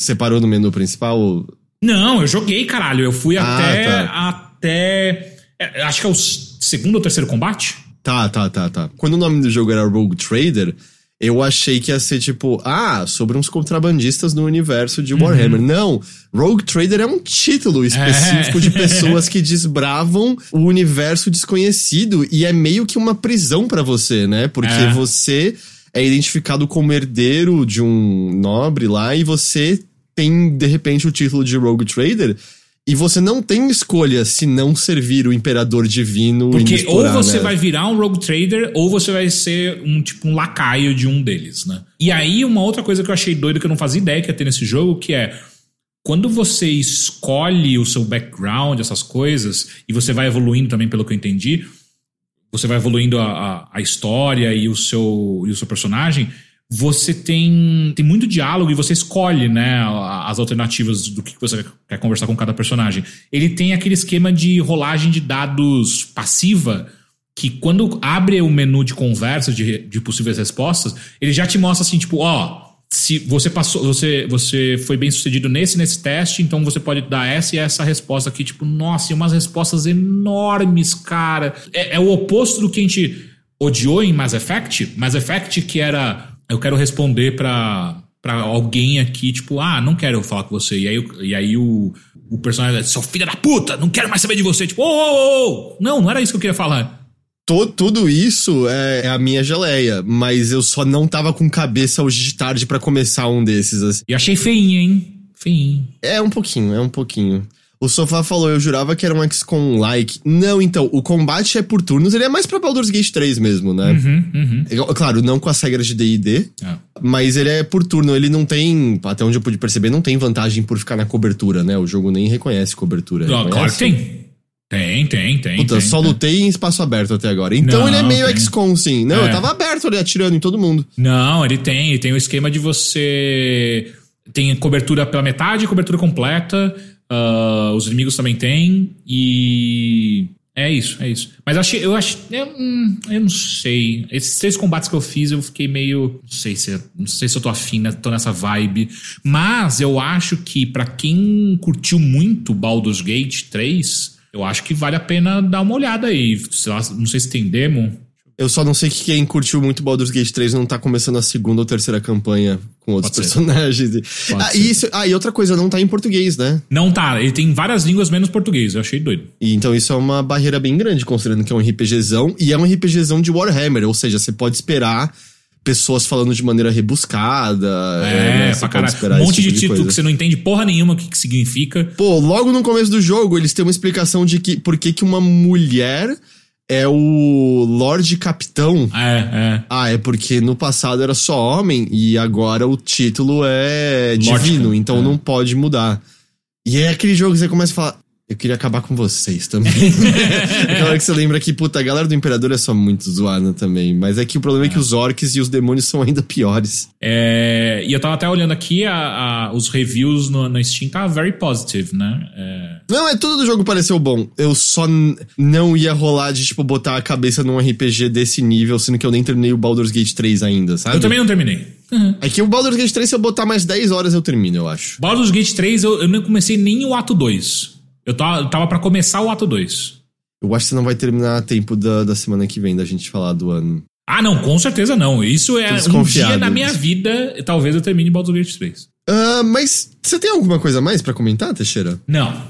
Você parou no menu principal? Não, eu joguei, caralho. Eu fui Ah, até. tá. Até. é, acho que é o segundo ou terceiro combate? Tá, tá, tá, tá. Quando o nome do jogo era Rogue Trader, eu achei que ia ser tipo, ah, sobre uns contrabandistas no universo de Warhammer. Não, Rogue Trader é um título específico É. de pessoas que desbravam o universo desconhecido e é meio que uma prisão pra você, né? Porque É. você é identificado como herdeiro de um nobre lá e você tem, de repente, o título de Rogue Trader. E você não tem escolha se não servir o imperador divino Porque me ou explorar, você né? vai virar um rogue trader ou você vai ser um tipo um lacaio de um deles, né? E aí uma outra coisa que eu achei doido que eu não fazia ideia que ia ter nesse jogo, que é quando você escolhe o seu background, essas coisas, e você vai evoluindo também, pelo que eu entendi, você vai evoluindo a, a, a história e o, seu, e o seu personagem, você tem, tem muito diálogo e você escolhe, né, as alternativas do que você quer conversar com cada personagem. Ele tem aquele esquema de rolagem de dados passiva, que quando abre o menu de conversa, de, de possíveis respostas, ele já te mostra assim, tipo, ó, se você passou, você, você foi bem sucedido nesse nesse teste, então você pode dar essa e essa resposta aqui, tipo, nossa, e umas respostas enormes, cara. É, é o oposto do que a gente odiou em Mass Effect. Mass Effect que era, eu quero responder pra, pra alguém aqui, tipo, ah, não quero falar com você. E aí, o- e aí o, o personagem, seu filho da puta, não quero mais saber de você. Tipo, ô, ô, ô, ô. Não, não era isso que eu queria falar. Tudo isso é, é a minha geleia, mas eu só não tava com cabeça hoje de tarde pra começar um desses, assim. E achei feinho, hein? Feinho. É um pouquinho, é um pouquinho. O Sofá falou, eu jurava que era um XCOM-like. Não, então, o combate é por turnos, ele é mais pra Baldur's Gate 3 mesmo, né? Uhum, uhum. Claro, não com as regras de D&D, É. mas ele é por turno, ele não tem, até onde eu pude perceber, não tem vantagem por ficar na cobertura, né? O jogo nem reconhece cobertura. Ah, reconhece? claro que tem. Tem, tem, tem. Puta, tem, só tem. lutei em espaço aberto até agora. Então Não, ele é meio tem. XCOM, sim. Não, É. eu tava aberto ali, atirando em todo mundo. Não, ele tem. Ele tem o esquema de você. Tem cobertura pela metade, cobertura completa. Ah, os inimigos também têm. E. É isso, é isso. Mas achei. Eu, achei, eu, hum, eu não sei. Esses três combates que eu fiz, eu fiquei meio. Não sei se, não sei se eu tô afim, né? tô nessa vibe. Mas eu acho que pra quem curtiu muito Baldur's Gate 3, eu acho que vale a pena dar uma olhada aí. Sei lá, não sei se tem demo. Eu só não sei que quem curtiu muito Baldur's Gate 3 não tá começando a segunda ou terceira campanha com outros Pode personagens. Ah, e isso, ah, e outra coisa, não tá em português, né? Não tá, ele tem várias línguas menos português, eu achei doido. E então isso é uma barreira bem grande, considerando que é um RPGzão. E é um RPGzão de Warhammer, ou seja, você pode esperar pessoas falando de maneira rebuscada. É, né? Pra caralho. Um monte esse de tipo título que você não entende porra nenhuma o que, que significa. Pô, logo no começo do jogo, eles têm uma explicação de que por que, que uma mulher é o Lorde Capitão. É, é. Ah, é porque no passado era só homem e agora o título é divino, então é. não pode mudar. E é aquele jogo que você começa a falar. Eu queria acabar com vocês também. Aquela hora que você lembra que, puta, a galera do Imperador é só muito zoada também. Mas é que o problema é, que os orcs e os demônios são ainda piores. É, e eu tava até olhando aqui, a, a- os reviews no, no Steam tá very positive, né? É, Não, é tudo do jogo pareceu bom. Eu só não ia rolar de, tipo, botar a cabeça num RPG desse nível, sendo que eu nem terminei o Baldur's Gate 3 ainda, sabe? eu também não terminei. É que o Baldur's Gate 3, se eu botar mais 10 horas, eu termino, eu acho. Baldur's Gate 3, eu, eu não comecei nem o ato 2. Eu tava, tava pra começar o ato 2. Eu acho que você não vai terminar a tempo da, da semana que vem, da gente falar do ano. Ah, não, com certeza não. Isso é um dia na minha vida, talvez eu termine Baldur's Gate 3. Ah, mas você tem alguma coisa mais pra comentar, Teixeira? Não.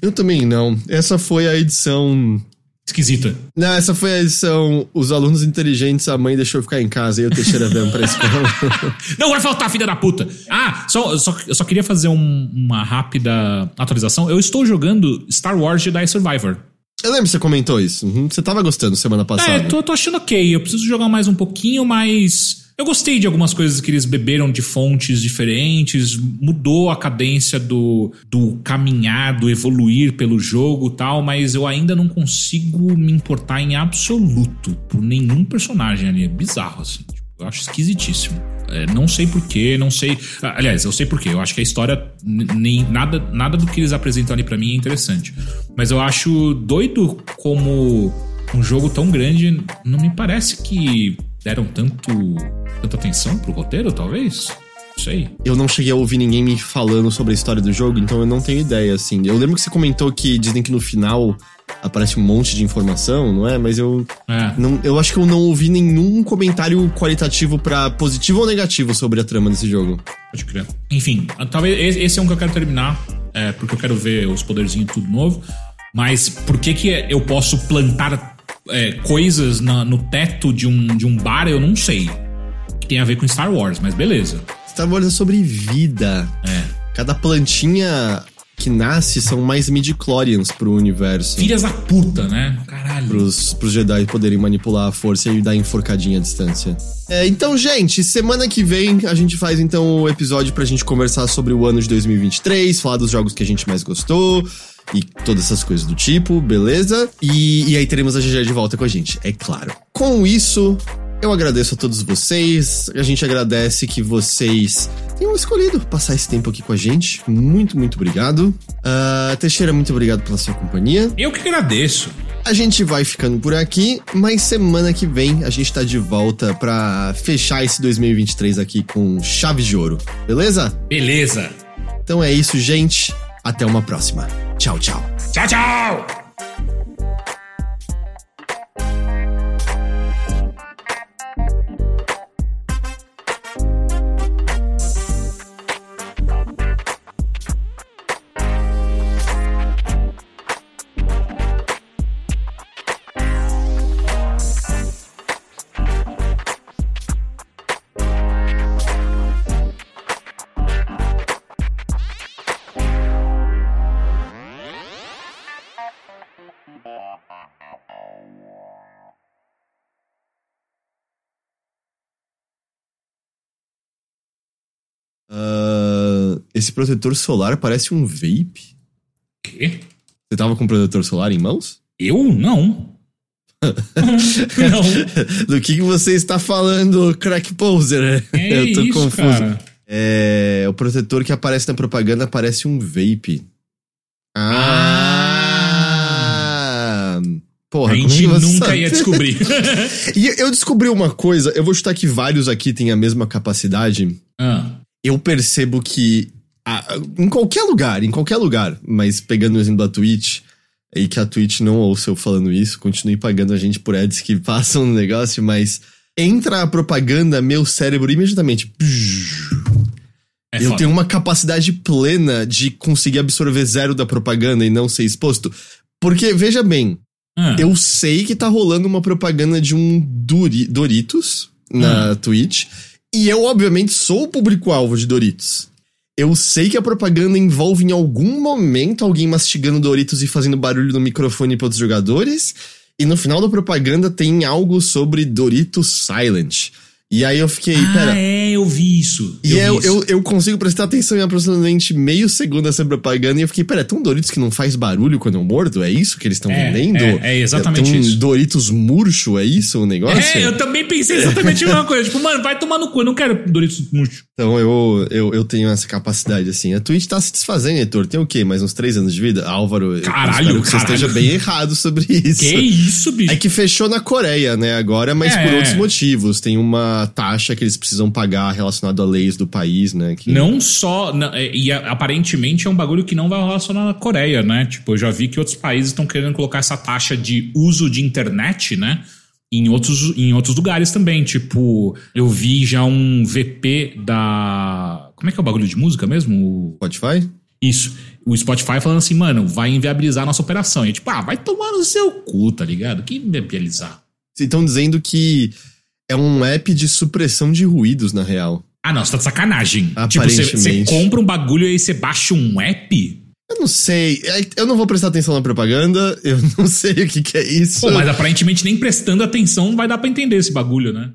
Eu também não. Essa foi a edição esquisita. Não, essa foi a edição. Os alunos inteligentes, a mãe deixou ficar em casa e o Teixeira veio pra escola. Não vai faltar, filha da puta! Ah, só, só, eu só queria fazer um- uma rápida atualização. Eu estou jogando Star Wars Jedi Survivor. Eu lembro que você comentou isso. Uhum, Você tava gostando semana passada. É, tô, tô achando ok. Eu preciso jogar mais um pouquinho, mas. Eu gostei de algumas coisas que eles beberam de fontes diferentes, mudou a cadência do, do caminhar, do evoluir pelo jogo tal, mas eu ainda não consigo me importar em absoluto por nenhum personagem ali. É bizarro, assim. Tipo, eu acho esquisitíssimo. É, não sei porquê, não sei. Aliás, eu sei porquê. Eu acho que a história, nem nada, nada do que eles apresentam ali pra mim é interessante. Mas eu acho doido como um jogo tão grande. Não me parece que deram tanto, tanta atenção pro roteiro, talvez? Não sei. Eu não cheguei a ouvir ninguém me falando sobre a história do jogo, então eu não tenho ideia, assim. Eu lembro que você comentou que dizem que no final aparece um monte de informação, não é? Mas eu. É. Não, eu acho que eu não ouvi nenhum comentário qualitativo pra positivo ou negativo sobre a trama desse jogo. Pode crer. Enfim, talvez esse- esse é um que eu quero terminar, é, porque eu quero ver os poderzinhos tudo novo. Mas por que que eu posso plantar é, coisas na- no teto de um, de um bar? Eu não sei. Que tem a ver com Star Wars, mas beleza. Star Wars é sobre vida. É. Cada plantinha que nasce são mais midi-chlorians pro universo. Filhas da puta, né? Caralho. Pros, pros Jedi poderem manipular a força e dar enforcadinha à distância. É, então, gente, semana que vem a gente faz então o episódio pra gente conversar sobre o ano de 2023, falar dos jogos que a gente mais gostou e todas essas coisas do tipo, beleza? E, e aí teremos a GG de volta com a gente, é claro. Com isso, eu agradeço a todos vocês, a gente agradece que vocês tenham escolhido passar esse tempo aqui com a gente. Muito, muito obrigado. Ah, Teixeira, muito obrigado pela sua companhia. Eu que agradeço. A gente vai ficando por aqui, mas semana que vem a gente tá de volta pra fechar esse 2023 aqui com chave de ouro, beleza? Beleza. Então é isso, gente. Até uma próxima. Tchau, tchau. Tchau, tchau! Protetor solar parece um vape. Quê? Você tava com protetor solar em mãos? Eu não. não. Do que, que você está falando, crack poser? É Eu tô isso, confuso. cara. É, o protetor que aparece na propaganda parece um vape. Ah! Porra, A é gente nunca sabe? ia descobrir. E eu descobri uma coisa, eu vou chutar que vários aqui têm a mesma capacidade. ah, Eu percebo que ah, em qualquer lugar, em qualquer lugar, mas pegando o exemplo da Twitch, e que a Twitch não ouça eu falando isso, continue pagando a gente por ads que passam no negócio, mas entra a propaganda, meu cérebro imediatamente. é eu foda. tenho uma capacidade plena de conseguir absorver zero da propaganda e não ser exposto. Porque, veja bem, Ah, eu sei que tá rolando uma propaganda de um Dori- Doritos na Twitch. E eu, obviamente, sou o público-alvo de Doritos. Eu sei que a propaganda envolve em algum momento alguém mastigando Doritos e fazendo barulho no microfone para outros jogadores. E no final da propaganda tem algo sobre Doritos Silent. E aí eu fiquei, ah, pera. é, eu vi isso. E vi eu, isso. eu, eu consigo prestar atenção em aproximadamente meio segundo essa propaganda e eu fiquei, pera, é tão Doritos que não faz barulho quando eu mordo? É isso que eles estão É, vendendo? é, é exatamente tem um isso. Doritos murcho, é isso o negócio? É, eu também pensei exatamente a mesma coisa. Tipo, mano, vai tomar no cu, eu não quero Doritos murcho. Então eu, eu, eu tenho essa capacidade, assim. A Twitch tá se desfazendo, Heitor. Tem o quê? Mais uns três anos de vida? Álvaro, eu Caralho, espero que você caralho. esteja bem errado sobre isso. Que isso, bicho? É que fechou na Coreia, né, agora, mas É. por outros motivos. Tem uma taxa que eles precisam pagar relacionada a leis do país, né? Que... Não só. é, E aparentemente é um bagulho que não vai relacionar na Coreia, né? Tipo, eu já vi que outros países estão querendo colocar essa taxa de uso de internet, né? Em outros, em outros lugares também. Tipo, eu vi já um VP da. Como é que é o bagulho de música mesmo? O- Spotify? Isso. O Spotify falando assim, mano, vai inviabilizar a nossa operação. E tipo, ah, vai tomar no seu cu, tá ligado? Que inviabilizar? Vocês estão dizendo que é um app de supressão de ruídos, na real. Ah, não, você tá de sacanagem. Tipo, você, você compra um bagulho e aí você baixa um app? Eu não sei. é- Eu não vou prestar atenção na propaganda. Eu não sei o que, que é isso. Pô, mas aparentemente nem prestando atenção vai dar pra entender esse bagulho, né?